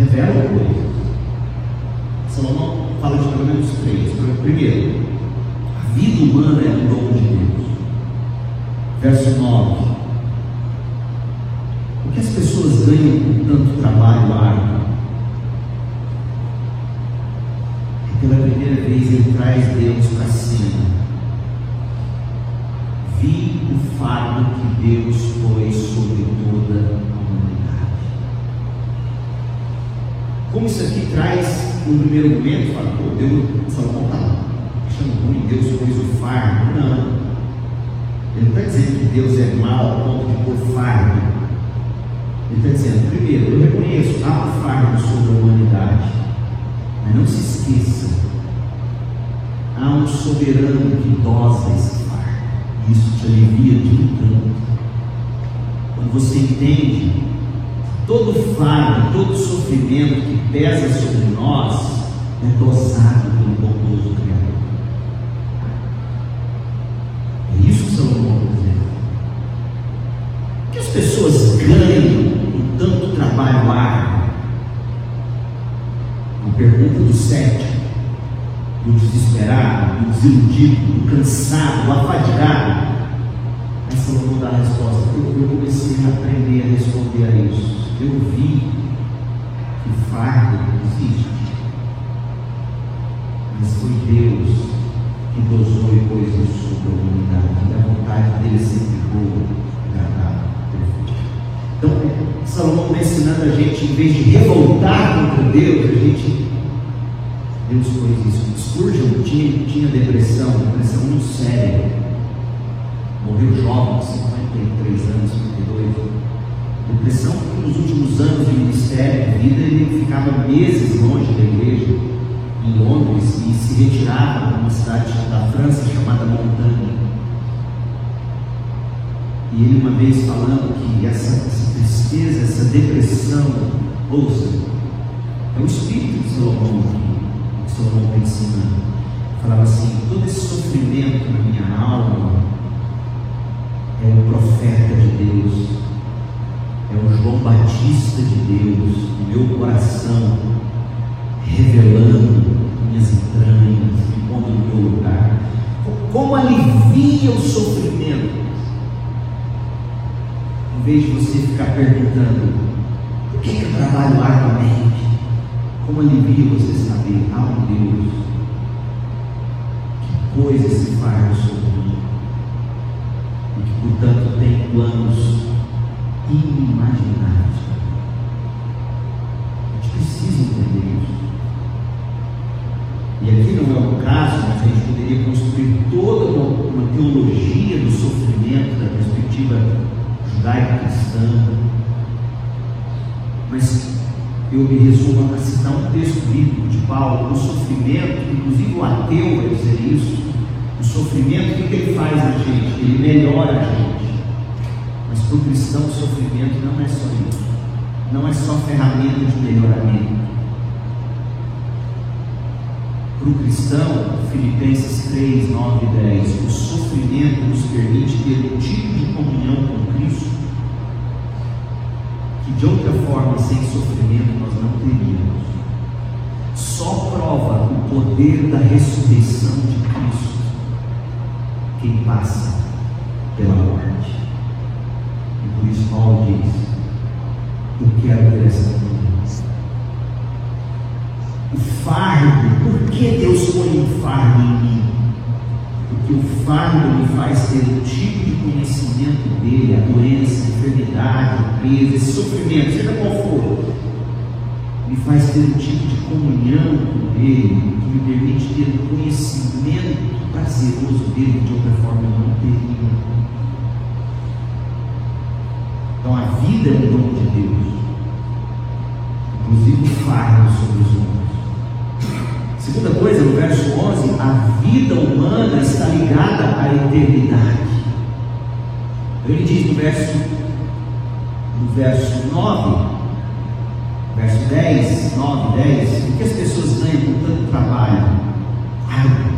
revelam coisas. Salomão fala de pelo menos três. Primeiro, a vida humana é um dom de Deus. Verso 9. O que as pessoas ganham com tanto trabalho árduo? E pela primeira vez ele traz Deus para cima. Vi o fardo que Deus pôs sobre toda a humanidade. Como isso aqui traz, no primeiro momento, fala, pô, Deus, Salomão está achando ruim, Deus pôs o fardo. Não. Ele não está dizendo que Deus é mau ao ponto de pôr fardo. Ele está dizendo, primeiro, eu reconheço, há um fardo sobre a humanidade, mas não se esqueça, há um soberano que dosa esse fardo, isso te alivia de um tanto. Quando você entende todo fardo, todo sofrimento que pesa sobre nós é dosado pelo bondoso Criador. É isso que Salomão dizendo. O que as pessoas ganham com tanto trabalho árduo? A pergunta do sétimo, do desesperado, do desiludido, do cansado, do afadigado. Aí Salomão dá a resposta. Eu comecei a aprender a responder a isso. Eu vi que o fardo existe. Mas foi Deus que dosou e pôs isso sobre a humanidade. E a vontade dele é sempre boa, agradável, perfeita. Então, Salomão está ensinando a gente, em vez de revoltar contra Deus, a gente. Deus pôs isso. Spurgeon tinha, tinha depressão, depressão muito séria. Morreu jovem, 53 anos, 52. Depressão porque nos últimos anos de ministério, de vida, ele ficava meses longe da igreja em Londres e se retirava para uma cidade da França chamada Montanha. E ele uma vez falando que essa, essa tristeza, essa depressão, ouça, judaico-cristã. Mas eu me resumo a citar um texto bíblico de Paulo, o sofrimento, inclusive o ateu vai dizer isso, o sofrimento, o que, ele faz na gente? Ele melhora a gente. Mas para o cristão o sofrimento não é só isso. Não é só ferramenta de melhoramento. Para o cristão, Filipenses 3, 9 e 10, o sofrimento nos permite ter um tipo de comunhão com Cristo que de outra forma, sem sofrimento, nós não teríamos. Só prova o poder da ressurreição de Cristo quem passa pela morte. E por isso Paulo diz: Eu quero ter essa o fardo. Por que Deus põe um fardo em mim? Porque o fardo me faz ter o tipo de conhecimento dele, a doença, a enfermidade, o peso, esse sofrimento, seja qual for, me faz ter um tipo de comunhão com ele, que me permite ter um conhecimento prazeroso dele, de outra forma eu não teria. Então a vida é um dom de Deus, inclusive o fardo sobre os homens. Segunda coisa, no verso 11, a vida humana está ligada à eternidade. Ele diz no verso, no verso 9, verso 10, 9, 10, o que as pessoas ganham com tanto trabalho? Árduo.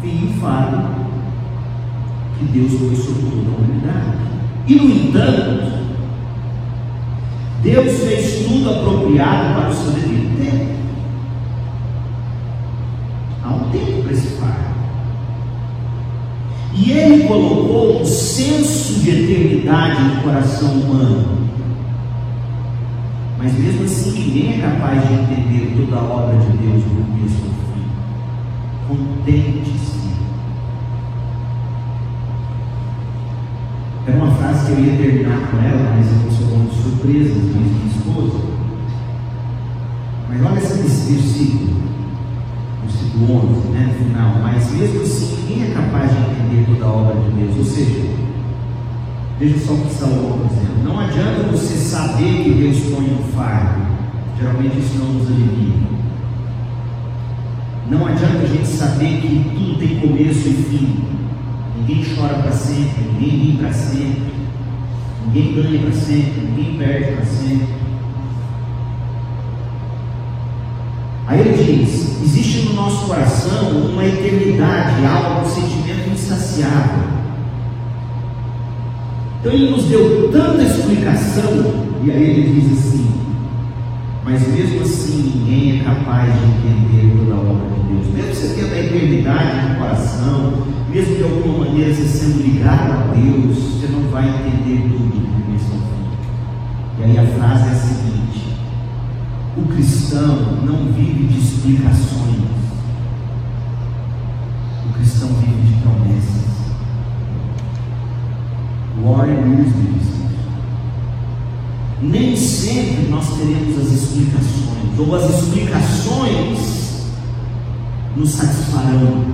Fim e fardo que Deus foi sobre toda a humanidade. E no entanto, Deus fez tudo apropriado para o seu devido tempo. Há um tempo para esse fardo. E ele colocou um senso de eternidade no coração humano. Mas mesmo assim, ninguém é capaz de entender toda a obra de Deus do começo ao fim. Contente-se. Era uma frase que eu ia terminar com ela, mas eu sou de surpresa, diz minha esposa. Mas olha esse versículo versículo 11, né, no final, mas mesmo assim ninguém é capaz de entender toda a obra de Deus. Ou seja, veja só o que Salomão está dizendo: não adianta você saber que Deus põe um fardo, geralmente isso não nos alivia. Não adianta a gente saber que tudo tem começo e fim. Ninguém chora para sempre, ninguém ri para sempre, ninguém ganha para sempre, ninguém perde para sempre. Aí ele diz: nosso coração uma eternidade, algo, um sentimento insaciável. Então ele nos deu tanta explicação, e aí ele diz assim: mas mesmo assim ninguém é capaz de entender toda a obra de Deus. Mesmo você tendo a eternidade no coração, mesmo de alguma maneira você sendo ligado a Deus, você não vai entender tudo do começo ao fim. E aí a frase é a seguinte o cristão não vive de explicações. Cristão vive de promessas. Warren Wiersbe diz. Nem sempre nós teremos as explicações, ou as explicações nos satisfarão.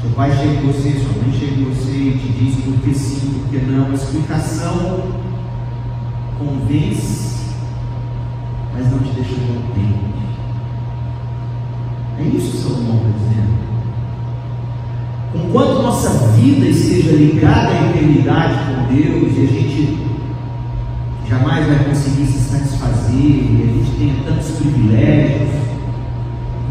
Seu pai chega em você, sua mãe chega em você e te diz por que sim, por que não. A explicação convence mas não te deixa contente. É isso que Salomão está dizendo. Enquanto nossa vida esteja ligada à eternidade com Deus e a gente jamais vai conseguir se satisfazer e a gente tenha tantos privilégios,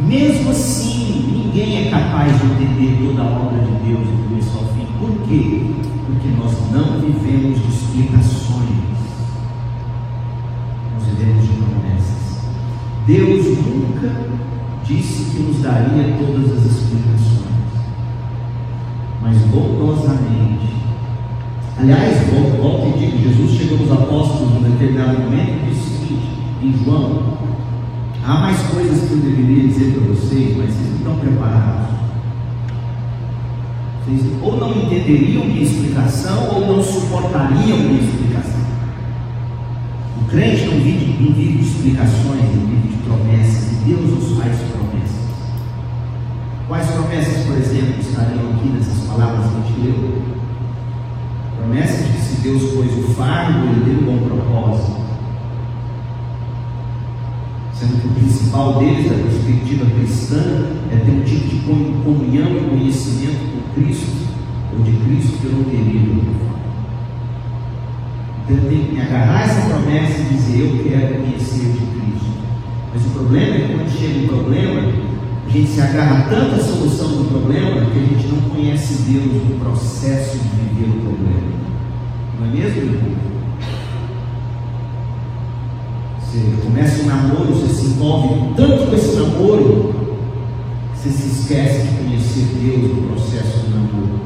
mesmo assim, ninguém é capaz de entender toda a obra de Deus do começo ao fim. Por quê? Porque nós não vivemos de explicações, nós vivemos de promessas. Deus nunca disse que nos daria todas as explicações, mas bondosamente. Aliás, volta e digo, Jesus chegou aos apóstolos num determinado momento e disse o seguinte, em João, há mais coisas que eu deveria dizer para vocês, mas vocês não estão preparados. Ou não entenderiam minha explicação ou não suportariam minha explicação. O crente não vive, não vive de explicações, ele vive de promessas, e Deus nos faz promessas. Quais promessas, por exemplo, estariam aqui nessas palavras que a gente leu? Promessas de que se Deus pôs o fardo, ele tem um bom propósito. Sendo que o principal deles, da perspectiva cristã, é ter um tipo de comunhão e conhecimento com Cristo, ou de Cristo que eu não teria. Então eu tenho que me agarrar essa promessa e dizer: Eu quero conhecer de Cristo. Mas o problema é que quando chega um problema, a gente se agarra tanto à solução do problema que a gente não conhece Deus no processo de viver o problema. Não é mesmo, irmão? Você começa um namoro, você se envolve tanto com esse namoro, que você se esquece de conhecer Deus no processo do namoro.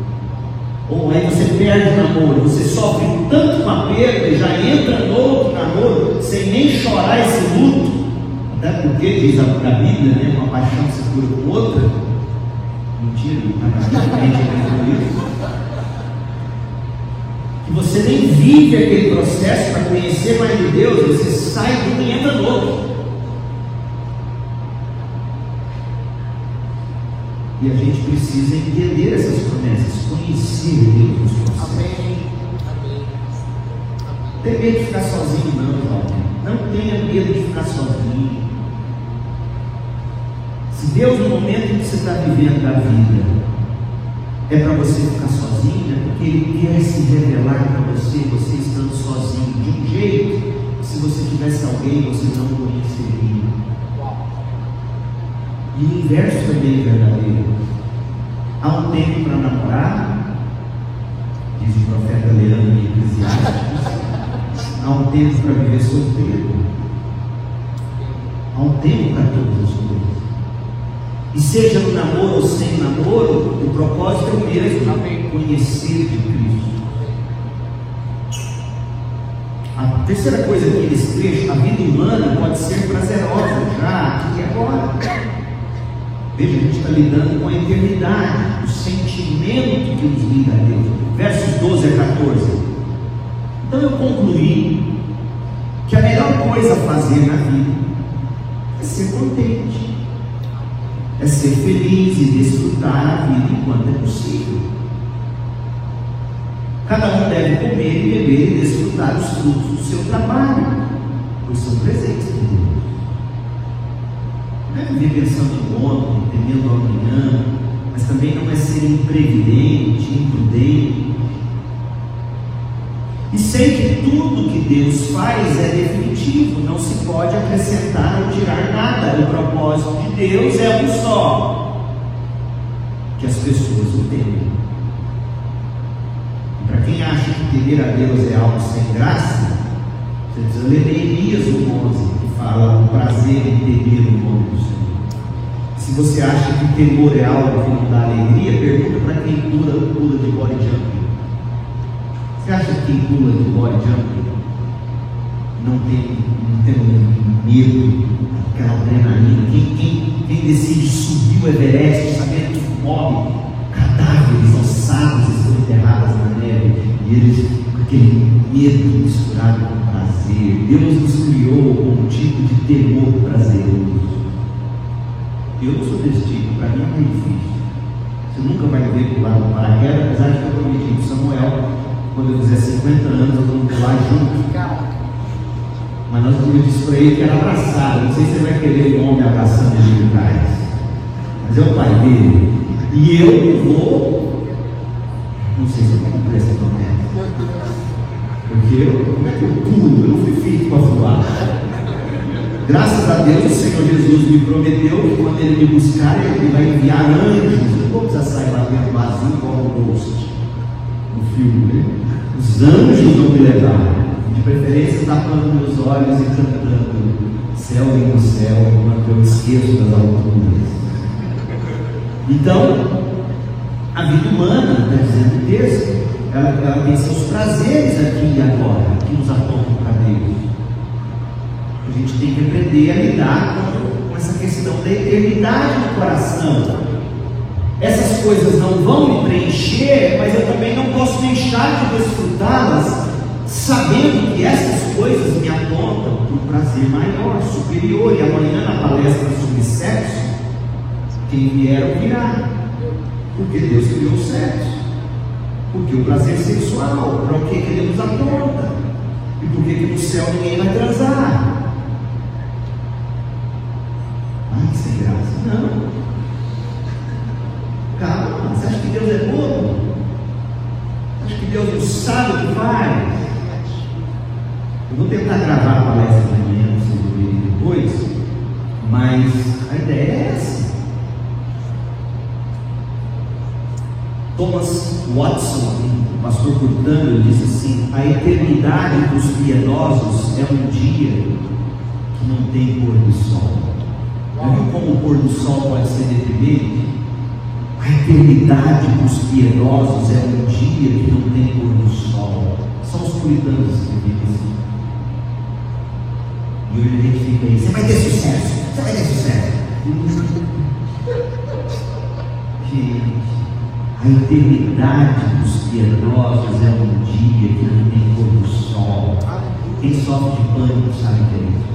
Ou aí você perde o namoro, você sofre tanto com a perda e já entra no outro namoro sem nem chorar esse luto. Até porque diz a, Bíblia, né? Uma paixão se cura com outra. Mentira, não está isso. Que você nem vive aquele processo para conhecer mais de Deus, você sai de um e entra no outro. E a gente precisa entender essas promessas, conhecer Deus nos processos. Amém. Amém. Tem medo de ficar sozinho, não, jovem. Não tenha medo de ficar sozinho. Se Deus, no momento que você está vivendo a vida, é para você ficar sozinho, é porque Ele quer se revelar para você, você estando sozinho, de um jeito, se você tivesse alguém, você não conheceria. E o inverso também é verdadeiro. Há um tempo para namorar, diz o profeta Leandro em Eclesiastes. Há um tempo para viver solteiro. Há um tempo para coisas. E seja no namoro ou sem namoro, o propósito é o mesmo: Amém. conhecer de Cristo. A terceira coisa aqui nesse trecho, a vida humana pode ser prazerosa já, aqui e agora. Veja, a gente está lidando com a eternidade, o sentimento que nos liga a Deus. Versos 12 a 14. Então eu concluí que a melhor coisa a fazer na vida é ser contente, é ser feliz e desfrutar a vida enquanto é possível. Cada um deve comer beber e desfrutar os frutos do seu trabalho, pois são presentes de Deus. Não é viver pensando em ontem, temendo amanhã, mas também não é ser imprevidente, imprudente. E sei que tudo que Deus faz é definitivo, não se pode acrescentar ou tirar nada. O propósito de Deus é um só: que as pessoas o temem. Para quem acha que temer a Deus é algo sem graça, você precisa ler Neemias 11, que fala o prazer em temer o nome do Senhor. Se você acha que temor é algo que não dá alegria, pergunta para quem pula, pula de body jumping. Você acha que quem pula de body jumping não tem, não tem medo, aquela adrenalina? Quem, quem, quem decide subir o Everest sabendo que morre, cadáveres ossados estão enterrados na neve, e eles com aquele medo misturado com prazer. Deus nos criou com um tipo de temor prazeroso. Eu não sou desse tipo, para mim é muito difícil. Você nunca vai ver pular no paraquedas, apesar de que eu prometi Samuel, quando eu fizer 50 anos, eu vou pular junto. Mas nós vamos disse para ele que era abraçado. Não sei se você vai querer um homem abraçando de trás. Mas é o pai dele. E eu vou Não sei se eu vou cumprir essa promessa. Porque eu, como é que eu pulo? Eu não fui feito para voar. Graças a Deus, o Senhor Jesus me prometeu que quando Ele me buscar, Ele vai enviar anjos. Eu não vou precisar sair batendo vazio como o no filme, né? Os anjos vão me levar. De preferência, tapando meus olhos e cantando céu e no céu, enquanto eu esqueço das alturas. Então, a vida humana, está dizendo o texto, ela, ela tem seus prazeres aqui e agora, que nos apontam para Deus. A gente tem que aprender a lidar com, essa questão da eternidade no coração. Essas coisas não vão me preencher, mas eu também não posso deixar de desfrutá-las, sabendo que essas coisas me apontam para um prazer maior, superior. E amanhã, na palestra sobre sexo, quem vier virá, porque Deus criou o sexo. Porque o prazer sexual, para o que, ele nos aponta? E por que no céu ninguém vai transar? Ai, sem graça. Não. Calma, você acha que Deus é bobo? Acha que Deus não sabe o que faz? Eu vou tentar gravar a palestra de manhã, ouvirem depois, mas a ideia é essa. Thomas Watson, o pastor Curtano, diz assim: a eternidade dos piedosos é um dia que não tem pôr do sol. Viu como o pôr do sol pode ser deprimente? A eternidade dos piedosos é um dia que não tem pôr do sol. São os puritanos que vivem assim. E hoje a gente fica aí, você vai ter sucesso, você vai ter sucesso. gente. A eternidade dos piedosos é um dia que não tem pôr do sol. Quem sofre de pânico sabe que é isso.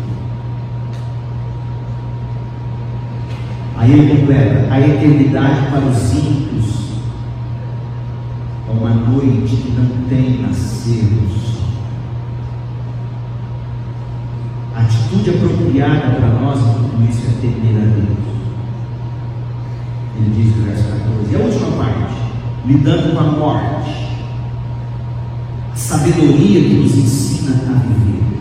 Aí ele completa: a eternidade para os ímpios é uma noite que não tem nascer do sol. A atitude apropriada para nós tudo isso é temer a Deus. Ele diz no verso 14. E a última parte, lidando com a morte. A sabedoria que nos ensina a viver.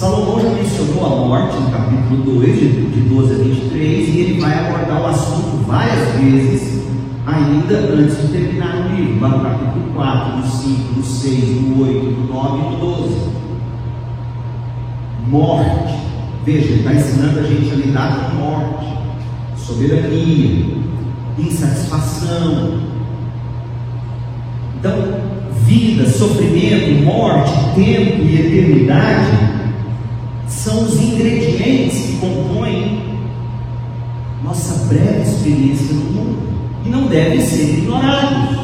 Salomão já mencionou a morte no capítulo 2, de 12 a 23, e ele vai abordar o assunto várias vezes, ainda antes de terminar o livro, lá no capítulo 4, no 5, no 6, no 8, no 9 e no 12. Morte. Veja, ele está ensinando a gente a lidar com morte soberania, insatisfação. Então, vida, sofrimento, morte, tempo e eternidade são os ingredientes que compõem nossa breve experiência no mundo e não devem ser ignorados.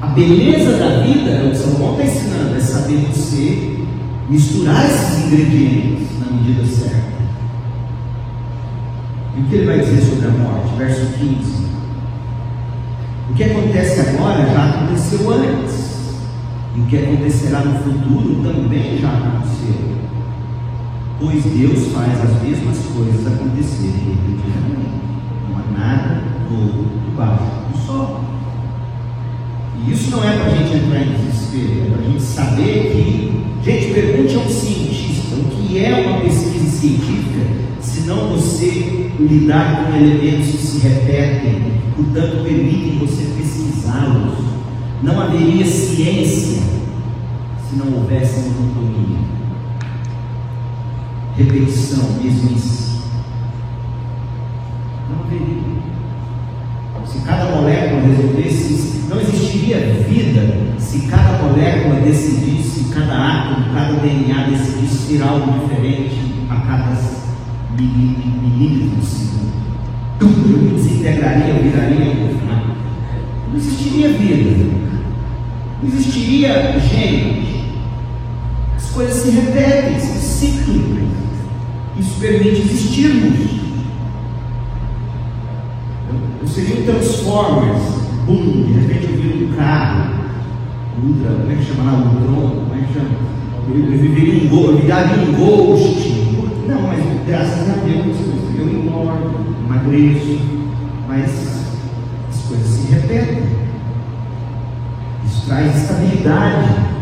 A beleza da vida, é o que Salomão está ensinando, é saber você misturar esses ingredientes na medida certa. E o que ele vai dizer sobre a morte? Verso 15. O que acontece agora já aconteceu antes. E o que acontecerá no futuro também já aconteceu. Pois Deus faz as mesmas coisas acontecerem repetidamente. Não há nada novo debaixo do sol. E isso não é para a gente entrar em desespero, é para a gente saber que. Gente, pergunte a um cientista o que é uma pesquisa científica se não você lidar com elementos que se repetem, portanto permitem você pesquisá-los. Não haveria ciência se não houvesse monotonia. Repetição, mesmice. Não haveria. Se cada molécula resolvesse, não existiria vida se cada molécula decidisse, cada átomo, cada DNA decidisse ser algo diferente a cada milímetros de segundo. Tudo desintegraria, viraria um Não existiria vida. Não existiria gente. As coisas se repetem, são cíclicas. Isso permite existirmos. Eu seria um Transformers, boom, de repente eu viro um carro, ultra, como é que chama lá? Ultron, como é que chama? Eu viveria um, eu viraria um ghost, não, mas graças a Deus eu engordo, emagreço, mas as coisas se repetem. novidade.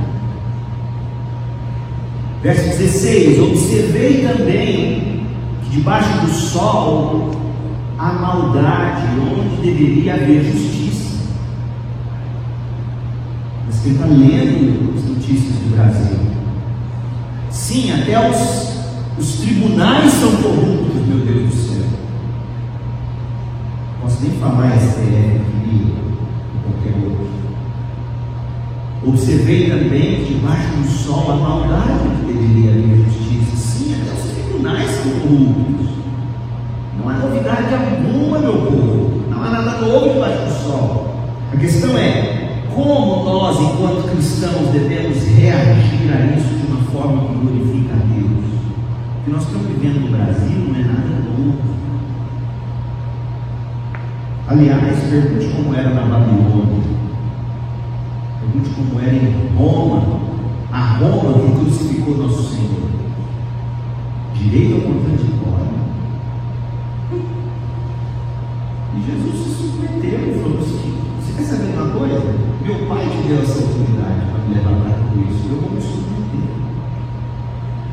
Verso 16: Observei também que debaixo do sol há maldade onde deveria haver justiça. Você está lendo as notícias do Brasil. Sim, até os, os tribunais são corruptos, meu Deus do céu. Posso nem falar STF aqui ou qualquer outro. Observei também que debaixo do sol a maldade que deveria haver justiça. Sim, até os tribunais são corruptos. Não há novidade alguma, meu povo. Não há nada novo debaixo do sol. A questão é como nós, enquanto cristãos, devemos reagir a isso de uma forma que glorifica a Deus. O que nós estamos vivendo no Brasil não é nada novo. Aliás, pergunte como era na Babilônia. Como era em Roma. A Roma que crucificou nosso Senhor. Direito ao contraditório. E Jesus se submeteu e falou assim: Você quer saber uma coisa? Meu pai te deu essa autoridade para me levar para isso. Eu vou me submeter.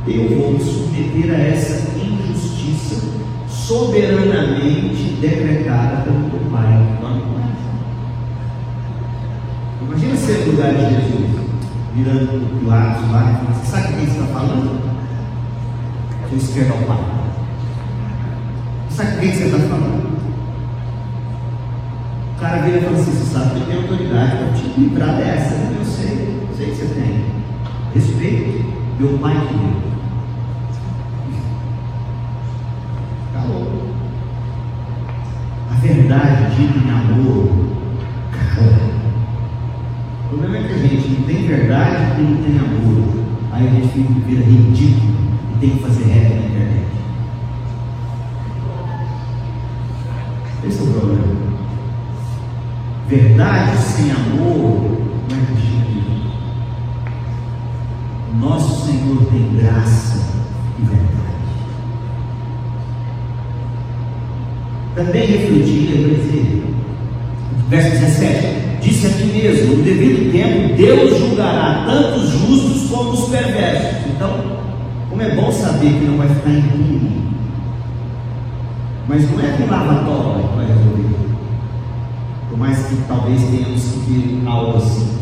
Eu vou me submeter a essa injustiça soberanamente decretada pelo meu pai. No lugar de Jesus, virando o Pilatos lá e falando: Você sabe quem está falando? Sua esquerda ao pai. Sabe quem você está falando? O cara vira e fala assim: Você sabe que tenho autoridade para te livrar dessa. Eu sei, sei que você tem. Respeito, meu pai te deu. A verdade dita em amor, verdade e não tem amor. Aí a gente fica vira ridículo e tem que fazer regra na internet. Esse é o problema. Verdade sem amor é saber que não vai ficar impune mas não é com lavatório que vai resolver. Por mais que talvez tenhamos que ter assim.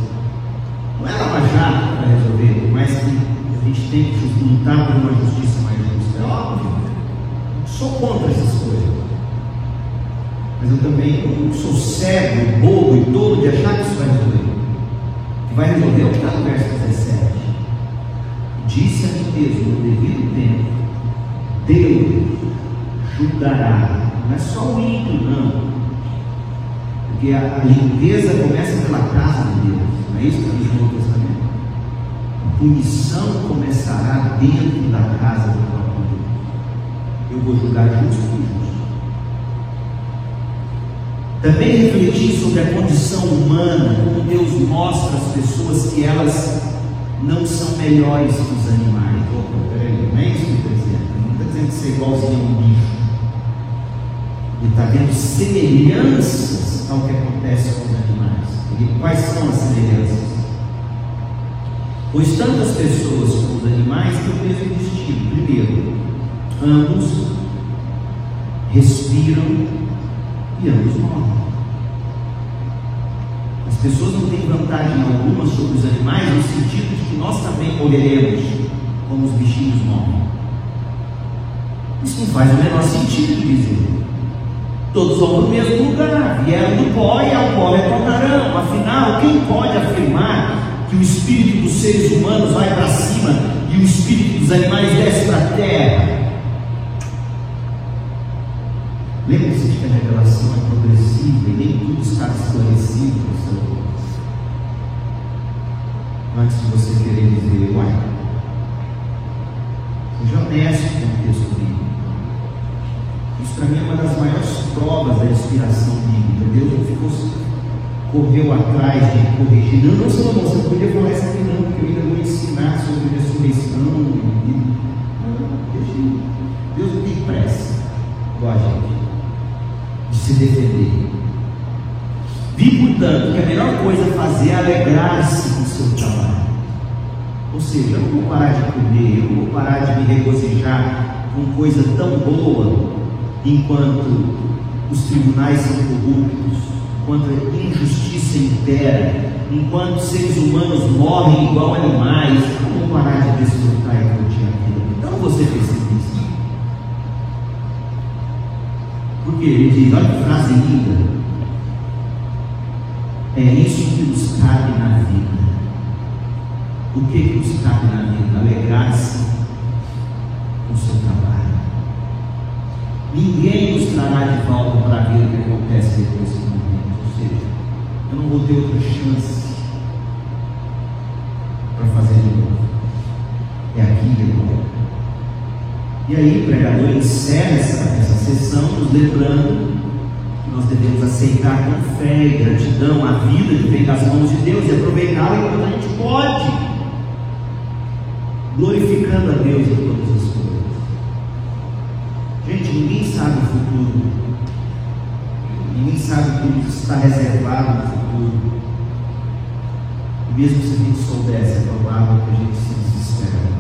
Não é lava jato para resolver, por mais que a gente tenha que lutar por uma justiça mais justa. É óbvio. Sou contra essas coisas. Mas eu também eu sou cego, bobo e todo de achar que isso vai resolver. Que vai resolver só o não. Porque a, limpeza começa pela casa de Deus. Não é isso que diz Novo Testamento? A punição começará dentro da casa do próprio Deus. Eu vou julgar justo e justo. Também refleti sobre a condição humana, como Deus mostra às pessoas que elas não são melhores que os animais. Peraí, não é isso que está dizendo. Não está dizendo que você é igualzinho a um bicho. Ele está vendo semelhanças ao que acontece com os animais. E quais são as semelhanças? Pois tantas pessoas como os animais têm o mesmo destino. Primeiro, ambos respiram e ambos morrem. As pessoas não têm vantagem alguma sobre os animais no sentido de que nós também morreremos como os bichinhos morrem. Isso não faz o menor sentido dizer. Todos vão para o mesmo lugar, vieram do pó e ao pó retornarão. Afinal, quem pode afirmar que o espírito dos seres humanos vai para cima e o espírito dos animais desce para a terra? Lembre-se de que a revelação é progressiva e nem tudo está esclarecido no seu. Antes de você querer dizer, uai, seja honesto com o texto. Isso para mim é uma das maiores provas da inspiração bíblica. Deus não ficou, correu atrás de corrigir. Não, não, Salomão, você podia falar isso aqui não, porque eu ainda vou ensinar sobre ressurreição. Não, deixa Deus não tem pressa, igual a gente, de se defender. Vi, portanto, que a melhor coisa a fazer é alegrar-se com o seu trabalho. Ou seja, eu não vou parar de comer, eu não vou parar de me regozijar com coisa tão boa enquanto os tribunais são corruptos, enquanto a injustiça impera, enquanto seres humanos morrem igual animais, vou parar de desfrutar e curtir a vida. Então você pessimista. Porque ele diz, olha que frase linda. É isso que nos cabe na vida. O que nos cabe na vida? Alegrar-se com o seu trabalho. Ninguém nos trará de volta para ver o que acontece depois do momento. Ou seja, eu não vou ter outra chance para fazer de novo. É aqui e agora. E aí o pregador encerra essa, essa sessão nos lembrando que nós devemos aceitar com fé e gratidão a vida que vem das mãos de Deus e aproveitá-la enquanto a gente pode glorificando a Deus em todas as sabe o futuro. Ninguém sabe o que está reservado no futuro. E mesmo se a gente soubesse, é provável que a gente se desespera.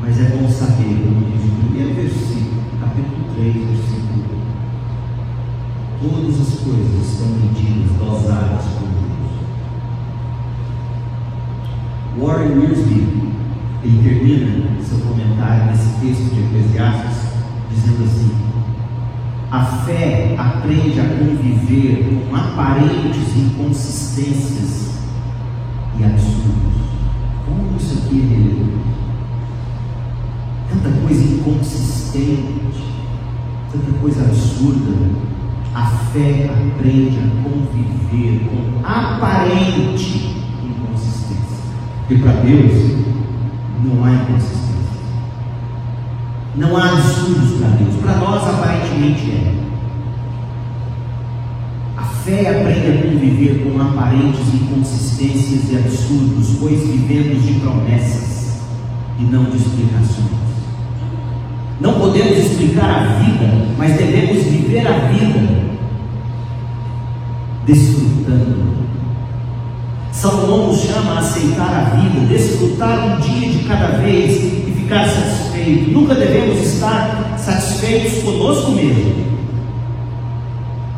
Mas é bom saber, como diz o primeiro versículo, capítulo 3, versículo 1. Todas as coisas estão medidas, dosadas por Warren Wiersbe, inconsistências e absurdos. Como isso aqui é relevante? Tanta coisa inconsistente, tanta coisa absurda. A fé aprende a conviver com aparente porque para Deus aparentes inconsistências e absurdos, pois vivemos de promessas e não de explicações. Não podemos explicar a vida, mas devemos viver a vida desfrutando Salomão nos chama a aceitar a vida, desfrutar um dia de cada vez e ficar satisfeito. Nunca devemos estar satisfeitos conosco mesmo,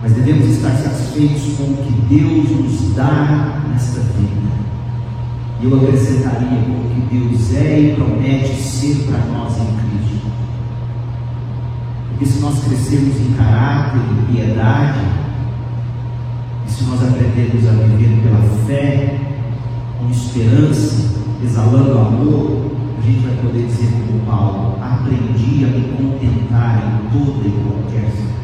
mas devemos estar satisfeitos com o que Deus nos dá nesta vida. E eu acrescentaria com o que Deus é e promete ser para nós em Cristo. Porque se nós crescermos em caráter e piedade, se nós aprendermos a viver pela fé, com esperança, exalando amor, a gente vai poder dizer como Paulo, aprendi a me contentar em toda e qualquer circunstância.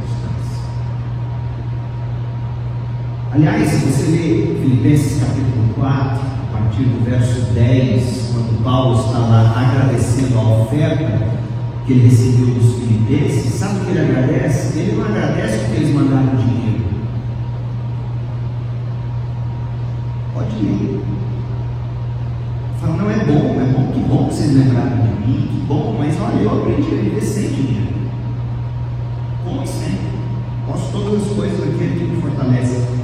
Aliás, se você ler Filipenses capítulo 4, a partir do verso 10, quando Paulo está lá agradecendo a oferta que ele recebeu dos filipenses, sabe o que ele agradece? Ele não agradece porque eles mandaram dinheiro. Pode ir. Fala, não é bom, é bom, que bom que vocês lembraram de mim, que bom, mas olha, eu aprendi a viver sem dinheiro. Como sem? Posso todas as coisas aqui que me fortalece.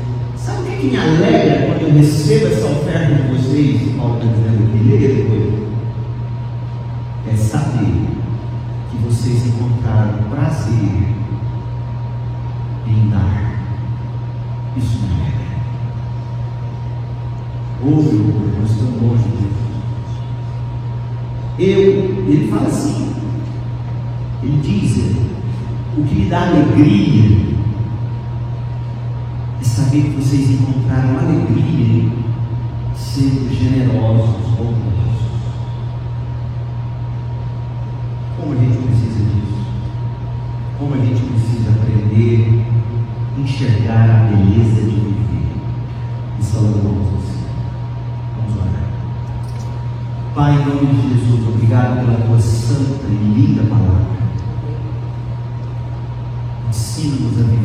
Sabe o que me alegra quando eu recebo essa oferta de vocês? Paulo está dizendo depois. É saber que vocês encontraram prazer em dar. Isso me alegra. Ouve, nós estamos longe de Deus. Eu, ele fala assim, ele diz, o que me dá alegria é saber que vocês encontraram alegria ser generosos, bondosos. Como a gente precisa disso? Como a gente precisa aprender a enxergar a beleza de viver. E Salomão Pai, em nome de Jesus, obrigado pela tua santa e linda palavra. Ensina-nos a viver